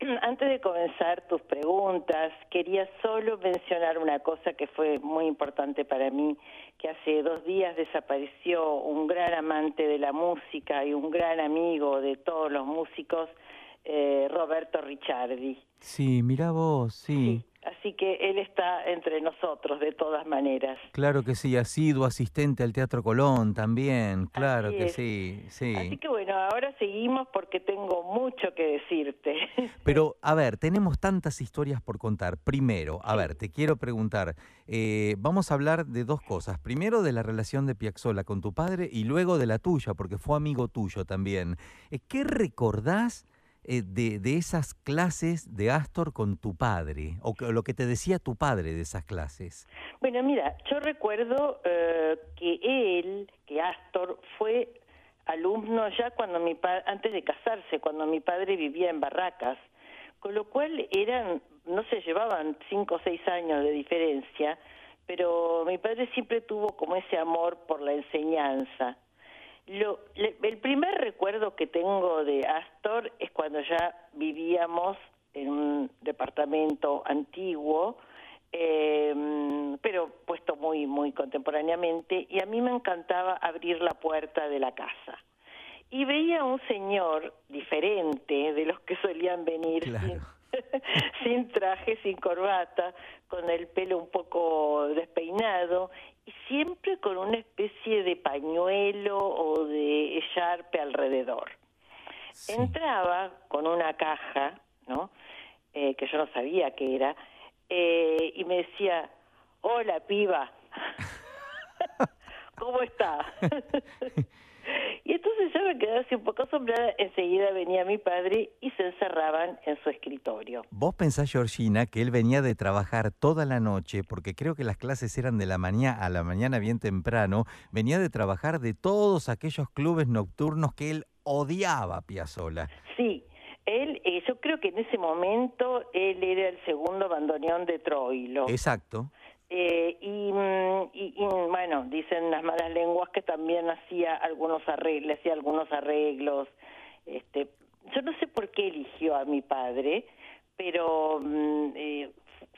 C: Antes de comenzar tus preguntas, quería solo mencionar una cosa que fue muy importante para mí, que hace dos días desapareció un gran amante de la música y un gran amigo de todos los músicos, eh, Roberto Ricciardi.
B: Sí, mira vos, sí.
C: Así que él está entre nosotros de todas maneras.
B: Claro que sí, ha sido asistente al Teatro Colón también, claro que sí, sí.
C: Así que bueno, ahora seguimos porque tengo mucho que decirte.
B: Pero, a ver, tenemos tantas historias por contar. Primero, a ver, te quiero preguntar, eh, vamos a hablar de dos cosas. Primero de la relación de Piazzolla con tu padre y luego de la tuya, porque fue amigo tuyo también. Eh, ¿Qué recordás? Eh, de, de, esas clases de Astor con tu padre, o lo que te decía tu padre de esas clases?
C: Bueno, mira, yo recuerdo eh, que él, que Astor, fue alumno ya cuando mi antes de casarse, cuando mi padre vivía en Barracas, con lo cual eran, no se llevaban cinco o seis años de diferencia, pero mi padre siempre tuvo como ese amor por la enseñanza. Lo, el primer recuerdo que tengo de Astor es cuando ya vivíamos en un departamento antiguo, eh, pero puesto muy muy contemporáneamente, y a mí me encantaba abrir la puerta de la casa. Y veía a un señor diferente de los que solían venir sin, sin traje, sin corbata, con el pelo un poco despeinado siempre con una especie de pañuelo o de echarpe alrededor. Entraba con una caja, ¿no? Eh, que yo no sabía qué era, eh, y me decía, hola piba, ¿cómo está? Y entonces yo me quedé así un poco asombrada, enseguida venía mi padre y se encerraban en su escritorio.
B: ¿Vos pensás, Georgina, que él venía de trabajar toda la noche, porque creo que las clases eran de la mañana a la mañana bien temprano, venía de trabajar de todos aquellos clubes nocturnos que él odiaba, Piazzola?
C: Sí, él, eh, yo creo que en ese momento él era el segundo bandoneón de Troilo.
B: Exacto.
C: Eh, mm, y, y, bueno, dicen las malas lenguas que también hacía algunos arreglos, hacía algunos arreglos. Este, yo no sé por qué eligió a mi padre, pero mm, eh,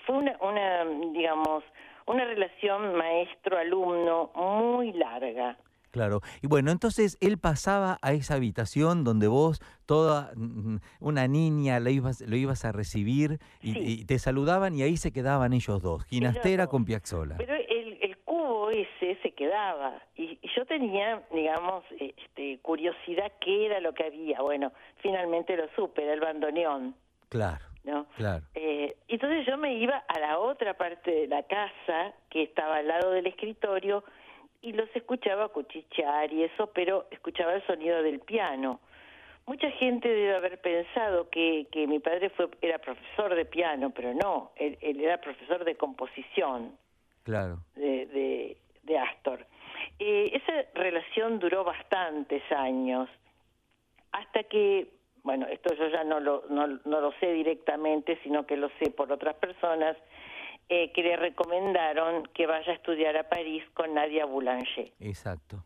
C: fue una, una, digamos, una relación maestro-alumno muy larga.
B: Claro. Y bueno, entonces él pasaba a esa habitación donde vos, toda mm, una niña, lo ibas, lo ibas a recibir y, te saludaban y ahí se quedaban ellos dos, Ginastera con Piazzola.
C: Pero el, el, cubo ese se quedaba y, yo tenía, digamos, este, curiosidad qué era lo que había. Bueno, finalmente lo supe, era el bandoneón.
B: Claro.
C: ¿no?
B: Claro.
C: Eh, entonces yo me iba a la otra parte de la casa, que estaba al lado del escritorio, y los escuchaba cuchichear y eso, pero escuchaba el sonido del piano. Mucha gente debe haber pensado que, que mi padre fue era profesor de piano, pero no, él, era profesor de composición.
B: Claro.
C: De, de, de Astor. Eh, esa relación duró bastantes años, hasta que, bueno, esto yo ya no lo, no, no lo sé directamente, sino que lo sé por otras personas, eh, que le recomendaron que vaya a estudiar a París con Nadia Boulanger.
B: Exacto.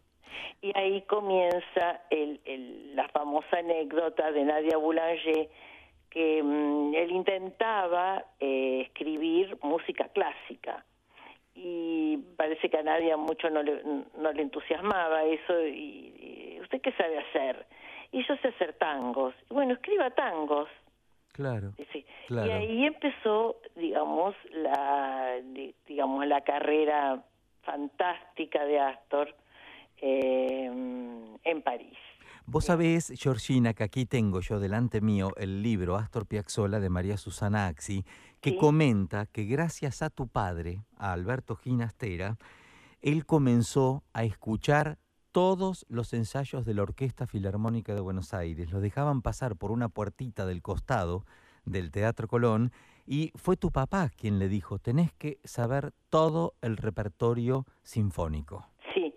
C: Y ahí comienza el, el, la famosa anécdota de Nadia Boulanger, que mm, él intentaba eh, escribir música clásica y parece que a Nadia mucho no le, no le entusiasmaba eso y, y usted qué sabe hacer y yo sé hacer tangos y bueno escriba tangos
B: Claro,
C: sí. Y ahí empezó, digamos, la, digamos, la carrera fantástica de Astor eh, en París.
B: Vos sabés, Georgina, que aquí tengo yo delante mío el libro Astor Piazzolla de María Susana Axi, que comenta que gracias a tu padre, a Alberto Ginastera, él comenzó a escuchar todos los ensayos de la Orquesta Filarmónica de Buenos Aires. Los dejaban pasar por una puertita del costado del Teatro Colón y fue tu papá quien le dijo, tenés que saber todo el repertorio sinfónico.
C: Sí,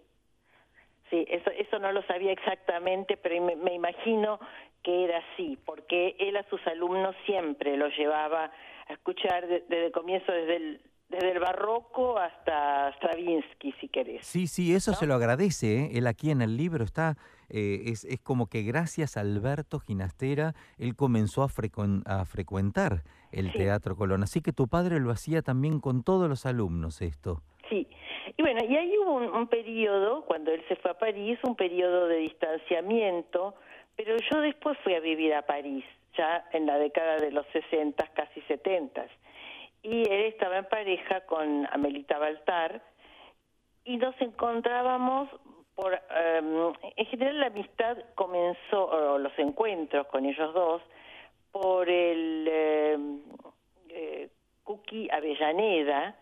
C: sí, eso, eso no lo sabía exactamente, pero me, imagino que era así, porque él a sus alumnos siempre los llevaba a escuchar desde el comienzo, desde el desde el barroco hasta Stravinsky, si querés.
B: Sí, sí, eso se lo agradece. ¿eh? Él aquí en el libro está, eh, es, es, como que gracias a Alberto Ginastera, él comenzó a, a frecuentar el Teatro Colón. Así que tu padre lo hacía también con todos los alumnos esto.
C: Sí, y bueno, y ahí hubo un, un periodo, cuando él se fue a París, un periodo de distanciamiento, pero yo después fui a vivir a París, ya en la década de los 60, casi 70 y él estaba en pareja con Amelita Baltar y nos encontrábamos por em, en general la amistad comenzó o los encuentros con ellos dos por el eh, eh, Cookie Avellaneda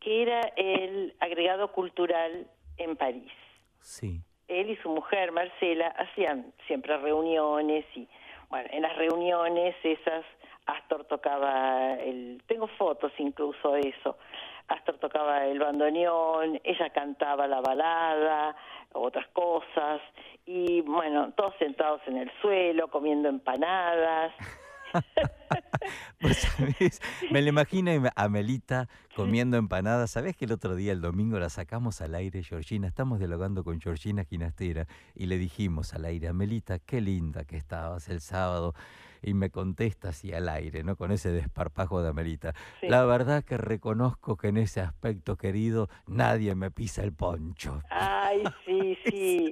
C: que era el agregado cultural en París.
B: Sí.
C: Él y su mujer Marcela hacían siempre reuniones y bueno, en las reuniones esas Astor tocaba el, tengo fotos incluso de eso, Astor tocaba el bandoneón, ella cantaba la balada, otras cosas, y bueno, todos sentados en el suelo, comiendo empanadas.
B: pues. Me lo imagino a Melita comiendo empanadas. ¿Sabes que el otro día, el domingo, la sacamos al aire, Georgina? Estamos dialogando con Georgina Ginastera y le dijimos al aire, Melita, qué linda que estabas el sábado y me contesta así al aire, ¿no? Con ese desparpajo de Amelita. La verdad que reconozco que en ese aspecto, querido, nadie me pisa el poncho.
C: Ay, sí, sí.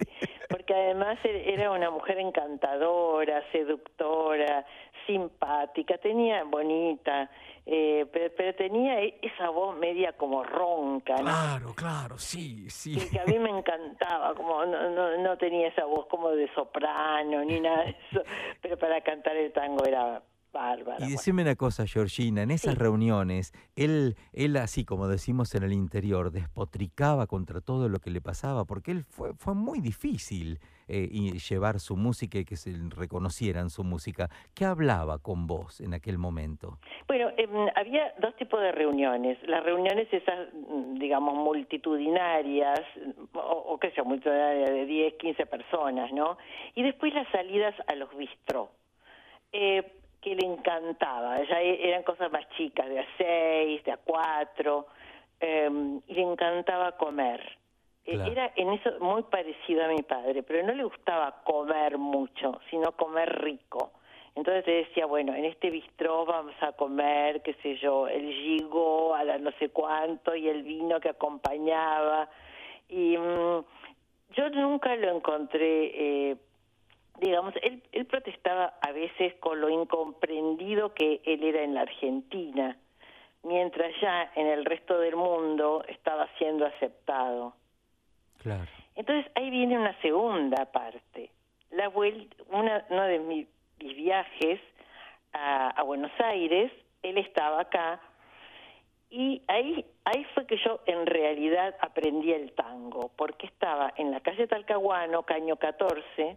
C: Porque además e-, era una mujer encantadora, seductora, simpática, tenía bonita, eh, pero, tenía e-, esa voz media como ronca.
B: Claro, claro, sí, sí.
C: Que, a mí me encantaba, como no, no, no tenía esa voz como de soprano ni nada de eso, pero para cantar el tango era Bárbara.
B: Y decime una cosa, Georgina, en esas reuniones, él, él así como decimos en el interior, despotricaba contra todo lo que le pasaba, porque él fue, fue muy difícil eh, llevar su música y que se reconocieran su música. ¿Qué hablaba con vos en aquel momento?
C: Bueno, em, había dos tipos de reuniones. Las reuniones esas, mm, digamos, multitudinarias, o, o que sea, multitudinarias de 10, 15 personas, ¿no? Y después las salidas a los bistros. Eh, que le encantaba. Ya e, eran cosas más chicas, de a seis, de a cuatro, em, y le encantaba comer. E, era en eso muy parecido a mi padre, pero no le gustaba comer mucho, sino comer rico. Entonces te decía, bueno, en este bistró vamos a comer, qué sé yo, el gigo a la no sé cuánto y el vino que acompañaba. Y mm, yo nunca lo encontré eh, digamos, él, él protestaba a veces con lo incomprendido que él era en la Argentina, mientras ya en el resto del mundo estaba siendo aceptado.
B: Claro.
C: Entonces ahí viene una segunda parte. La vuelta, una, uno de mis, viajes a, a, Buenos Aires, él estaba acá y ahí ahí fue que yo en realidad aprendí el tango, porque estaba en la calle Talcahuano, Caño 14,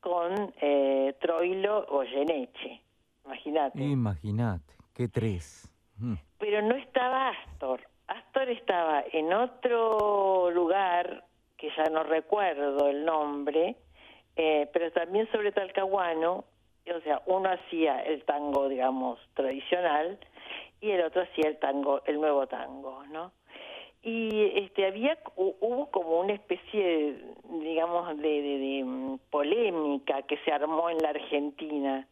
C: con eh, Troilo Goyeneche. Imagínate.
B: Imagínate, qué tres.
C: Mm. Pero no estaba Astor. Astor estaba en otro lugar, que ya no recuerdo el nombre, eh, pero también sobre Talcahuano, o sea, uno hacía el tango, digamos, tradicional, y el otro hacía el tango, el nuevo tango, ¿no? Y este había hubo como una especie digamos de, de, mm, polémica que se armó en la Argentina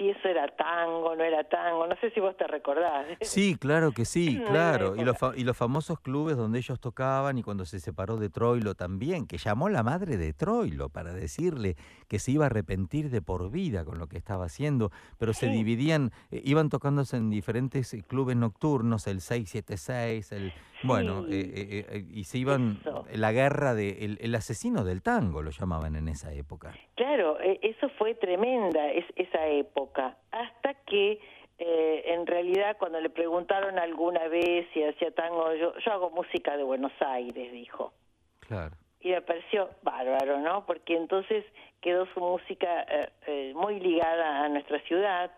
C: si eso era tango, no era tango, no sé si vos te recordás.
B: Sí, claro que sí, claro. Y los, y los famosos clubes donde ellos tocaban y cuando se separó de Troilo también, que llamó la madre de Troilo para decirle que se iba a arrepentir de por vida con lo que estaba haciendo, pero se dividían, eh, iban tocándose en diferentes eh, clubes nocturnos, el 676, el... Bueno, eh, y se iban, la guerra de, el, el, asesino del tango lo llamaban en esa época.
C: Claro, e, eso fue tremenda, es, esa época hasta que eh, en realidad cuando le preguntaron alguna vez si hacía tango, yo, yo hago música de Buenos Aires, dijo.
B: Claro.
C: y me pareció bárbaro, ¿no? Porque entonces quedó su música eh, eh, muy ligada a nuestra ciudad,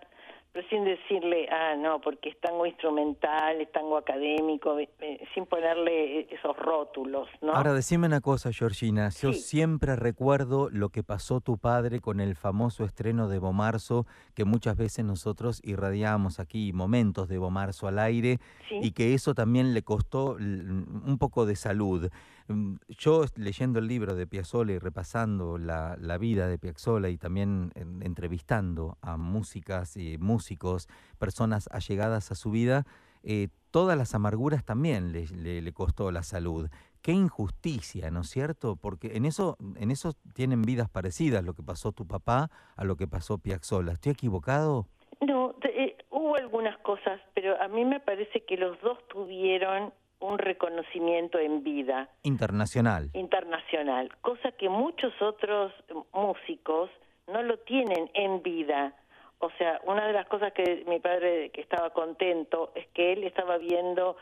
C: pero sin decirle, ah, no, porque es tango instrumental, es tango académico, eh, sin ponerle esos rótulos, ¿no?
B: Ahora, decime una cosa, Georgina. Yo siempre recuerdo lo que pasó tu padre con el famoso estreno de Bomarzo, que muchas veces nosotros irradiamos aquí momentos de Bomarzo al aire, y que eso también le costó un poco de salud. Mm, yo leyendo el libro de Piazzolla y repasando la, vida de Piazzolla y también entrevistando a músicas y músicos, personas allegadas a su vida, eh, todas las amarguras también le, costó la salud. Qué injusticia, ¿no es cierto? Porque en eso, en eso tienen vidas parecidas, lo que pasó tu papá a lo que pasó Piazzolla. ¿Estoy equivocado?
C: No, eh, hubo algunas cosas, pero a mí me parece que los dos tuvieron un reconocimiento en vida.
B: Internacional.
C: Internacional, cosa que muchos otros músicos no lo tienen en vida. O sea, una de las cosas que mi padre que estaba contento es que él estaba viendo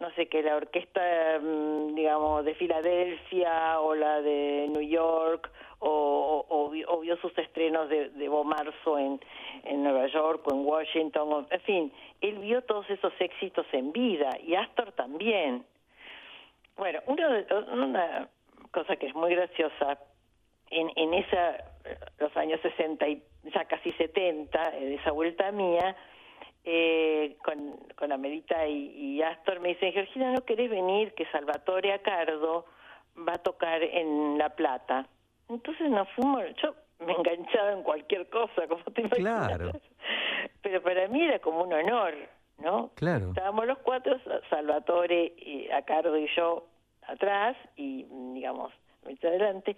C: no sé qué, la orquesta, mm, digamos, de Filadelfia o la de New York o, vio sus estrenos de, de Bomarzo en, en Nueva York o en Washington, en fin, él vio todos esos éxitos en vida y Astor también. Bueno, una, una cosa que es muy graciosa, en, en esa, los años 60 y ya casi 70, en esa vuelta mía, eh, con, con Amelita y, Astor, me dicen, Georgina, ¿no querés venir? Que Salvatore Acardo va a tocar en La Plata. Entonces nos fuimos, yo me enganchaba en cualquier cosa, como te imaginas. Claro. Pero para mí era como un honor, ¿no?
B: Claro.
C: Estábamos los cuatro, Salvatore, y Acardo y yo atrás, y digamos, adelante.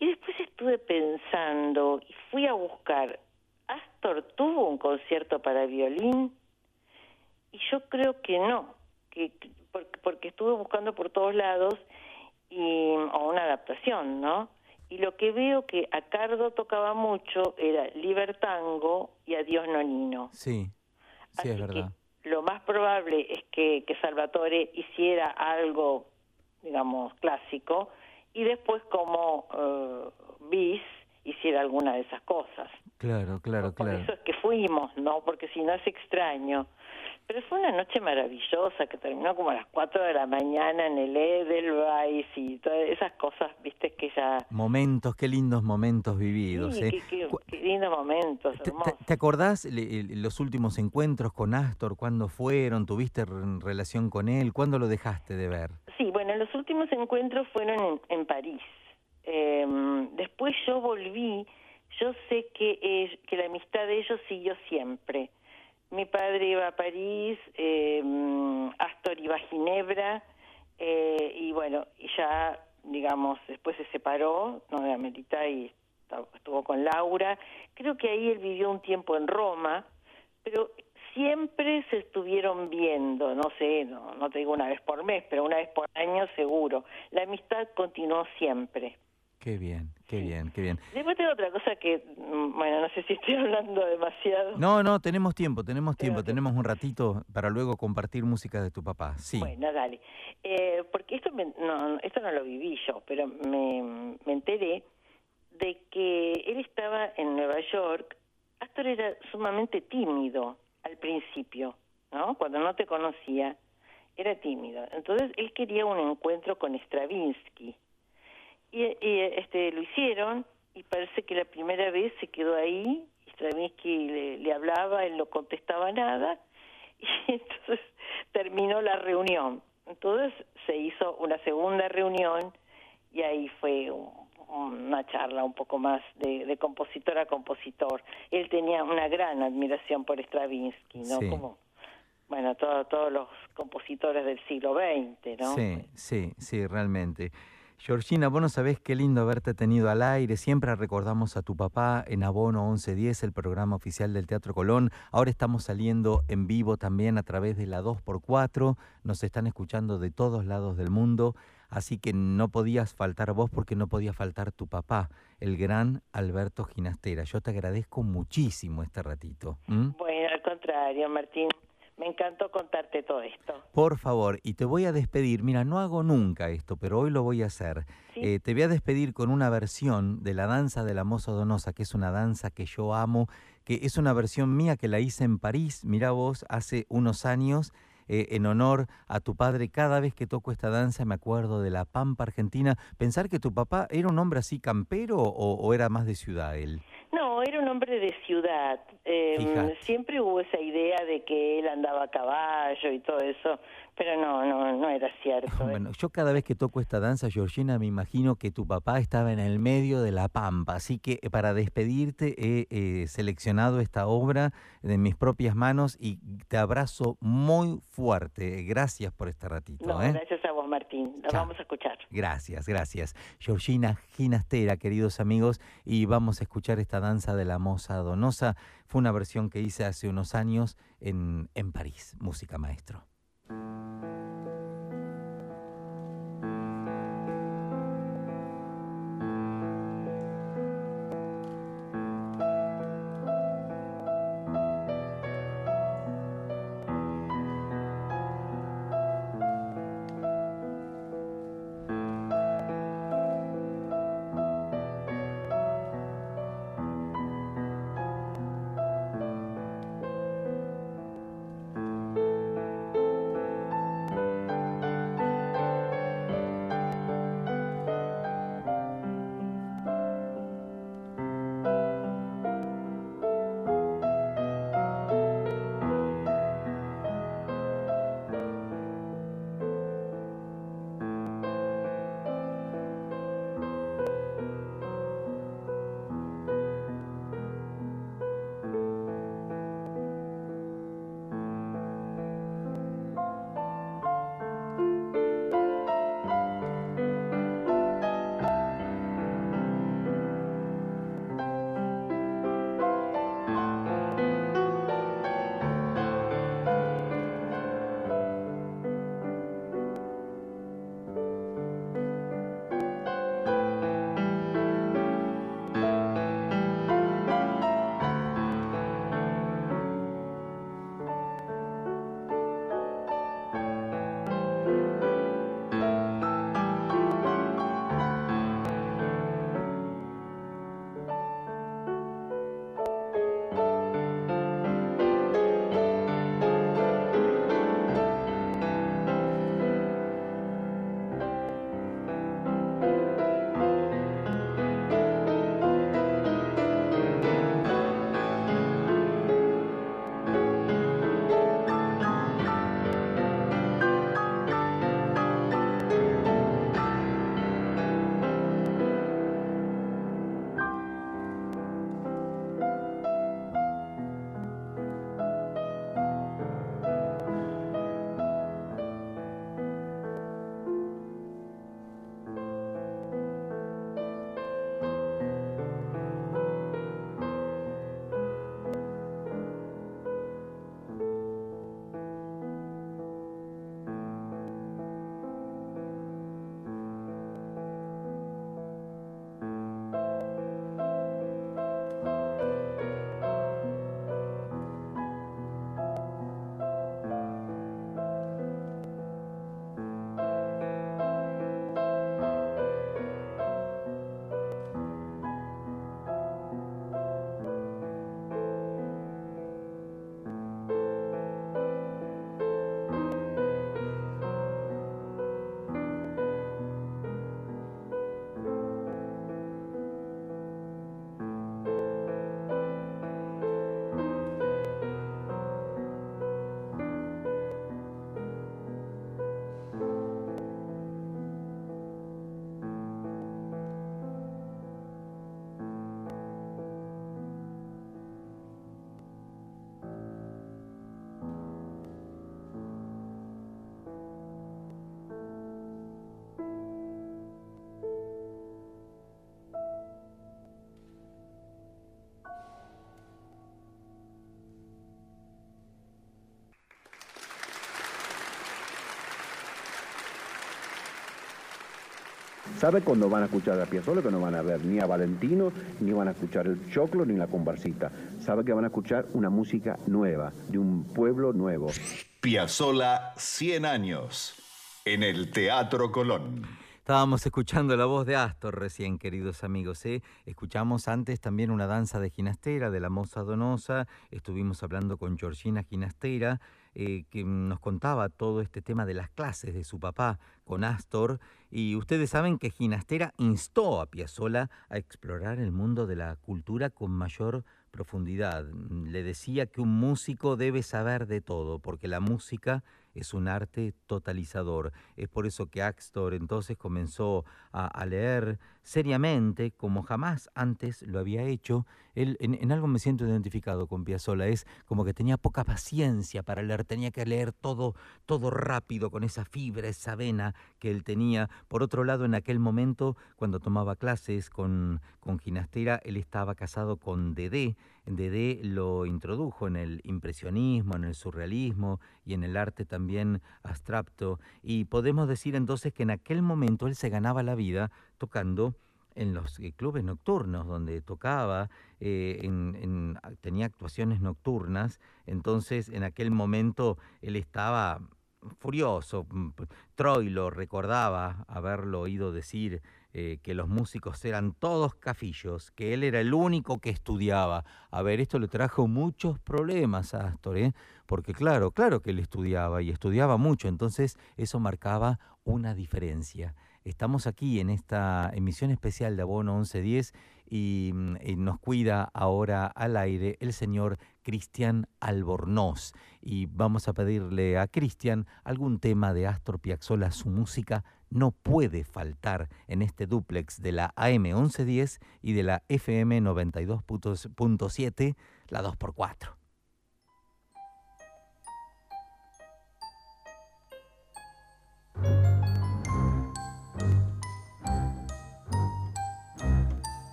C: Y después estuve pensando y fui a buscar Astor tuvo un concierto para violín y yo creo que no, que porque, estuve buscando por todos lados y o una adaptación, ¿no? Y lo que veo que a Cardo tocaba mucho era Libertango y Adiós Nonino.
B: Sí, sí es verdad.
C: lo más probable es que, que Salvatore hiciera algo, digamos, clásico y después como uh, bis hiciera alguna de esas cosas.
B: Claro, claro, claro.
C: Por eso es que fuimos, ¿no? Porque si no es extraño. Pero fue una noche maravillosa que terminó como a las 4 de la mañana en el Edelweiss y todas esas cosas, viste, que ya...
B: Momentos, qué lindos momentos vividos.
C: Sí,
B: ¿eh?
C: qué, lindos momentos,
B: ¿Te, te, acordás los últimos encuentros con Astor? ¿Cuándo fueron? ¿Tuviste relación con él? ¿Cuándo lo dejaste de ver?
C: Sí, bueno, los últimos encuentros fueron en, en París. Eh, después yo volví yo sé que, que la amistad de ellos siguió siempre. Mi padre iba a París, eh, Astor iba a Ginebra, eh, y bueno, y ya, digamos, después se separó, no de Amelita, y estuvo con Laura. Creo que ahí él vivió un tiempo en Roma, pero siempre se estuvieron viendo, no sé, no, no te digo una vez por mes, pero una vez por año seguro. La amistad continuó siempre.
B: Qué bien, qué bien, qué bien.
C: Después tengo otra cosa que, mm, bueno, no sé si estoy hablando demasiado.
B: No, no, tenemos tiempo, tenemos tiempo, tenemos un ratito para luego compartir música de tu papá, sí.
C: Bueno, dale. Eh, porque esto, no, esto no lo viví yo, pero me, me enteré de que él estaba en Nueva York. Astor era sumamente tímido al principio, ¿no? Cuando no te conocía, era tímido. Entonces él quería un encuentro con Stravinsky y, este lo hicieron y parece que la primera vez se quedó ahí, Stravinsky le, le hablaba, él no contestaba nada y entonces terminó la reunión. Entonces se hizo una segunda reunión y ahí fue una charla un poco más de, compositor a compositor. Él tenía una gran admiración por Stravinsky, ¿no? Como, bueno, todos los compositores del siglo XX, ¿no?
B: Sí, sí, sí, realmente. Georgina, vos no sabés qué lindo haberte tenido al aire. Siempre recordamos a tu papá en Abono 1110, el programa oficial del Teatro Colón. Ahora estamos saliendo en vivo también a través de la 2x4. Nos están escuchando de todos lados del mundo. Así que no podías faltar vos porque no podía faltar tu papá, el gran Alberto Ginastera. Yo te agradezco muchísimo este ratito.
C: Bueno, al contrario, Martín. Me encantó contarte todo esto.
B: Por favor, y te voy a despedir. Mira, no hago nunca esto, pero hoy lo voy a hacer. Eh, te voy a despedir con una versión de la danza de la moza donosa, que es una danza que yo amo, que es una versión mía que la hice en París, mira vos, hace unos años. Eh, en honor a tu padre. Cada vez que toco esta danza me acuerdo de la Pampa Argentina. ¿Pensar que tu papá era un hombre así campero o era más de ciudad él?
C: No, era un hombre de ciudad. Em, siempre hubo esa idea de que él andaba a caballo y todo eso, pero no, no, no era cierto. ¿eh?
B: Bueno, yo cada vez que toco esta danza, Georgina, me imagino que tu papá estaba en el medio de la pampa, así que eh, para despedirte he eh, seleccionado esta obra de mis propias manos y te abrazo muy fuerte. Gracias por este ratito.
C: No, gracias a vos, Martín. La vamos a escuchar.
B: Gracias, gracias. Georgina Ginastera, queridos amigos, y vamos a escuchar esta danza de la moza donosa. Fue una versión que hice hace unos años en, en París, música maestro.
D: Música Sabe cuando van a escuchar a Piazzolla que no van a ver ni a Valentino, ni van a escuchar el choclo, ni la conversita. Sabe que van a escuchar una música nueva, de un pueblo nuevo.
A: Piazzolla 100 años, en el Teatro Colón.
B: Estábamos escuchando la voz de Astor recién, queridos amigos. ¿eh? Escuchamos antes también una danza de ginastera de la Moza Donosa. Estuvimos hablando con Georgina Ginastera, eh, que nos contaba todo este tema de las clases de su papá con Astor. Y ustedes saben que Ginastera instó a Piazzolla a explorar el mundo de la cultura con mayor profundidad. Le decía que un músico debe saber de todo, porque la música es un arte totalizador. Es por eso que Axtor entonces comenzó a, leer seriamente, como jamás antes lo había hecho. Él, en, algo me siento identificado con Piazzolla, es como que tenía poca paciencia para leer, tenía que leer todo, todo rápido, con esa fibra, esa vena que él tenía. Por otro lado, en aquel momento, cuando tomaba clases con, con Ginastera, él estaba casado con Dedé, Dedé lo introdujo en el impresionismo, en el surrealismo y en el arte también abstracto. Y podemos decir entonces que en aquel momento él se ganaba la vida tocando en los eh, clubes nocturnos donde tocaba, eh, en, tenía actuaciones nocturnas, entonces en aquel momento él estaba furioso. Mm, Troy lo recordaba haberlo oído decir eh, que los músicos eran todos cafillos, que él era el único que estudiaba. A ver, esto le trajo muchos problemas a Astor, porque claro, claro que él estudiaba y estudiaba mucho, entonces eso marcaba una diferencia. Estamos aquí en esta emisión especial de Abono 1110 y, mm, y nos cuida ahora al aire el señor Cristian Albornoz. Y vamos a pedirle a Cristian algún tema de Astor Piazzolla. Su música no puede faltar en este dúplex de la AM 1110 y de la FM 92.7, la 2x4.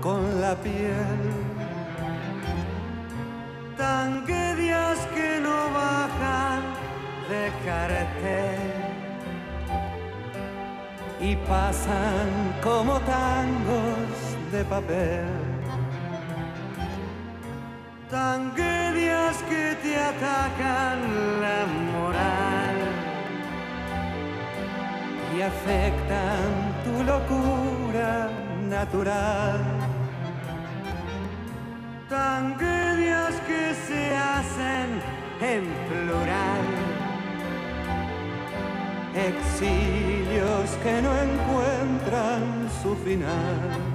E: con la piel. Tanguerias que no bajan de cartel y pasan como tangos de papel. Tanguerias que te atacan la moral y afectan tu locura natural. Tragedias que se hacen
B: en plural. Exilios que no encuentran su final.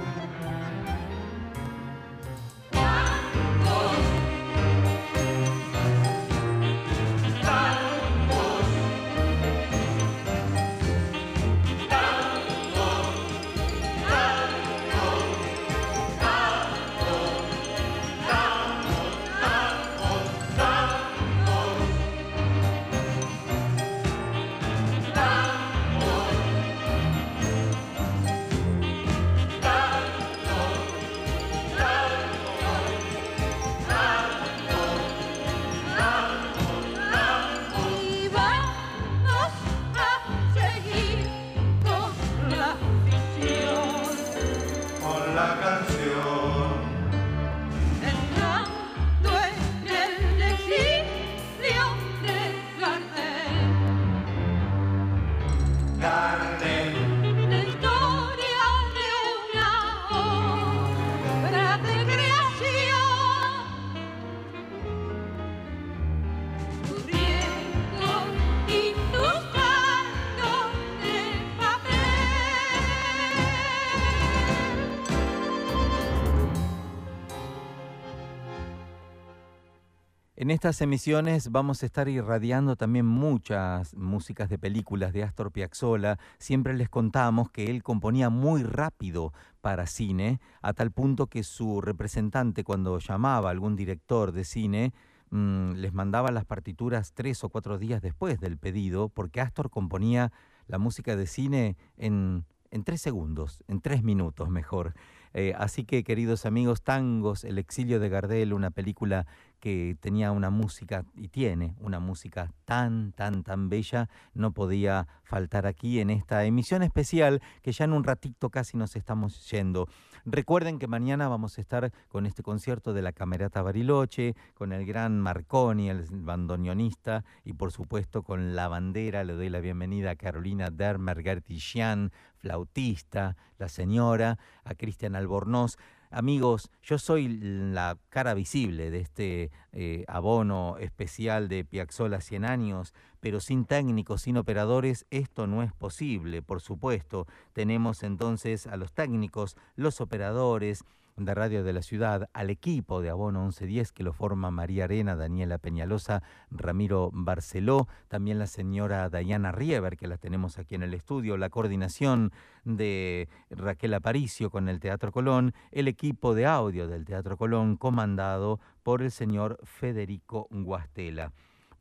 B: Estas emisiones vamos a estar irradiando también muchas músicas de películas de Astor Piazzolla. Siempre les contamos que él componía muy rápido para cine, a tal punto que su representante cuando llamaba a algún director de cine, mm, les mandaba las partituras tres o cuatro días después del pedido, porque Astor componía la música de cine en, en tres segundos, en tres minutos mejor. Eh, así que, queridos amigos, Tangos, El exilio de Gardel, una película que tenía una música y tiene una música tan, tan, tan bella, no podía faltar aquí en esta emisión especial que ya en un ratito casi nos estamos yendo. Recuerden que mañana vamos a estar con este concierto de la Camerata Bariloche, con el gran Marconi, el bandoneonista, y por supuesto con la bandera. Le doy la bienvenida a Carolina Dermer Gertishian, flautista, la señora, a Cristian Albornoz. Amigos, yo soy la cara visible de este eh, abono especial de Piazzola 100 años, pero sin técnicos, sin operadores, esto no es posible, por supuesto. Tenemos entonces a los técnicos, los operadores, de Radio de la Ciudad, al equipo de Abono 1110 que lo forma María Arena, Daniela Peñalosa, Ramiro Barceló, también la señora Dayana Rieber, que la tenemos aquí en el estudio, la coordinación de Raquel Aparicio con el Teatro Colón, el equipo de audio del Teatro Colón, comandado por el señor Federico Guastela.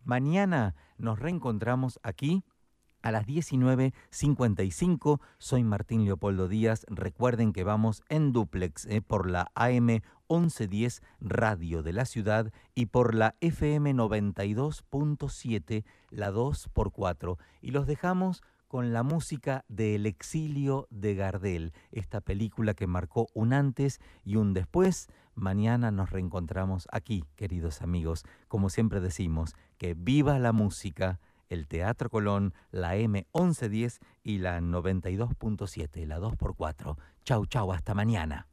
B: Mañana nos reencontramos aquí a las 19.55. Soy Martín Leopoldo Díaz. Recuerden que vamos en duplex eh, por la AM 1110 Radio de la Ciudad y por la FM 92.7, la 2x4. Y los dejamos con la música de El exilio de Gardel, esta película que marcó un antes y un después. Mañana nos reencontramos aquí, queridos amigos. Como siempre decimos, que viva la música el Teatro Colón, la M1110 y la 92.7, la 2x4. Chau, chau, hasta mañana.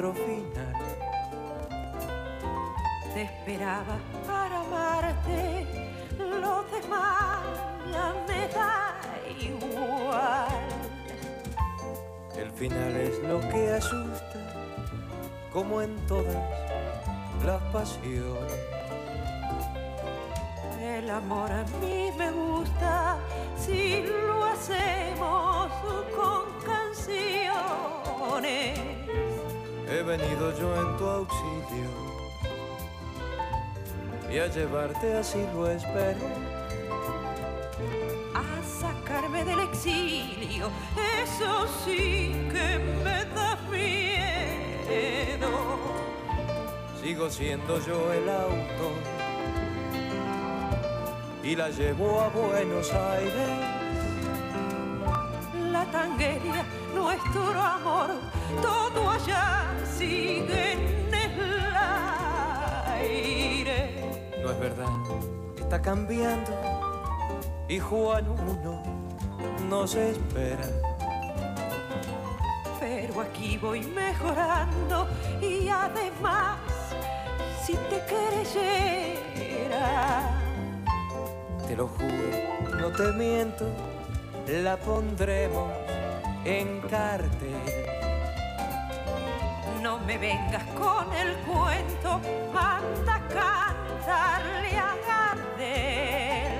E: Otro final.
F: Te esperaba para amarte, lo demás ya me da igual.
E: El final es lo que asusta, como en todas las pasiones.
F: El amor a mí me gusta si lo hacemos con canciones.
E: He venido yo en tu auxilio y a llevarte así lo espero.
F: A sacarme del exilio, eso sí que me da miedo.
E: Sigo siendo yo el auto y la llevo a Buenos Aires. Verdad, está cambiando y Juan uno nos espera.
F: Pero aquí voy mejorando y además, si te creyera
E: te lo juro, no te miento, la pondremos en cartel.
F: No me vengas con el cuento, anda a cantarle a Gardel.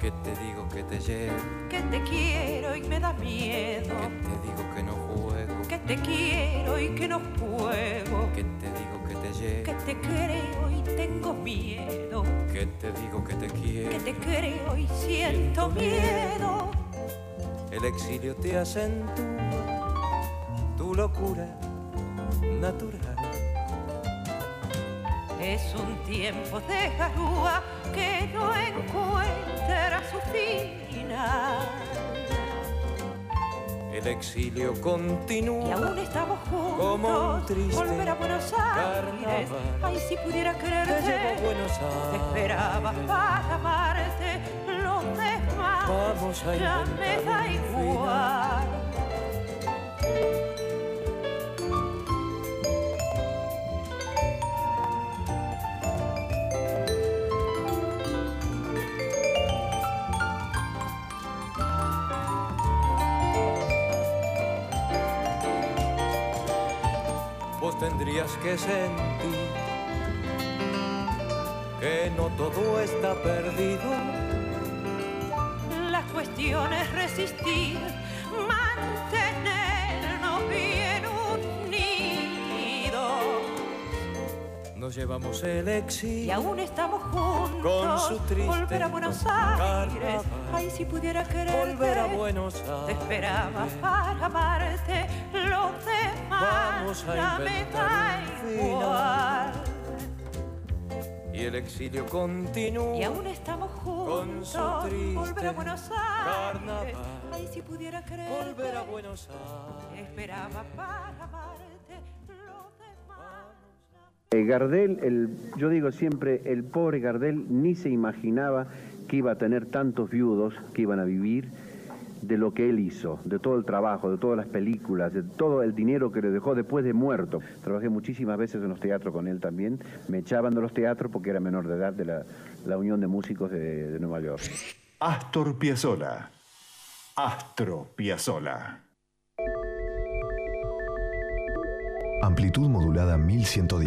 E: Que te digo que te llevo,
F: que te quiero y me da miedo.
E: Que te digo que no juego,
F: que te quiero y que no juego.
E: Que te digo que te llevo,
F: que te creo y tengo miedo.
E: Que te digo que te quiero.
F: Que te creo y siento miedo.
E: El exilio te acentúa tu locura natural.
F: Es un tiempo de garúa que no encuentra su final.
E: El exilio continúa.
F: Y aún estamos juntos.
E: Como un triste
F: Volver a Buenos Aires.
E: carnaval.
F: Ay, si pudiera
E: Te
F: quererte.
E: llevo a Buenos
F: Te
E: Aires.
F: esperaba para amarte. Los demás
E: Vamos a
F: ya me da igual.
E: Tendrías que sentir que no todo está perdido.
F: La cuestión es resistir, mantenernos bien unidos.
E: Nos llevamos el exilio.
F: Y aún estamos juntos.
E: Con su triste
F: Volver a Buenos Aires. Ay, si pudiera quererte.
E: Volver a Buenos
F: Te
E: Aires.
F: esperaba para amarte. Demás
E: Vamos a inventar un
F: igual.
E: Y el exilio continúa.
F: Y aún estamos
E: Con su
F: juntos.
E: triste
F: Volver a Buenos Aires.
E: carnaval.
F: Ay, si pudiera quererte.
E: Volver a Buenos Aires.
F: esperaba para amarte. Los demás.
D: Eh, Gardel, el, yo digo siempre, el pobre Gardel ni se imaginaba que iba a tener tantos viudos que iban a vivir de lo que él hizo, de todo el trabajo, de todas las películas, de todo el dinero que le dejó después de muerto. Trabajé muchísimas veces en los teatros con él también. Me echaban de los teatros porque era menor de edad de la, la Unión de Músicos de, de Nueva York.
A: Astor Piazzolla. Astro Piazzolla.
G: Amplitud modulada 1110.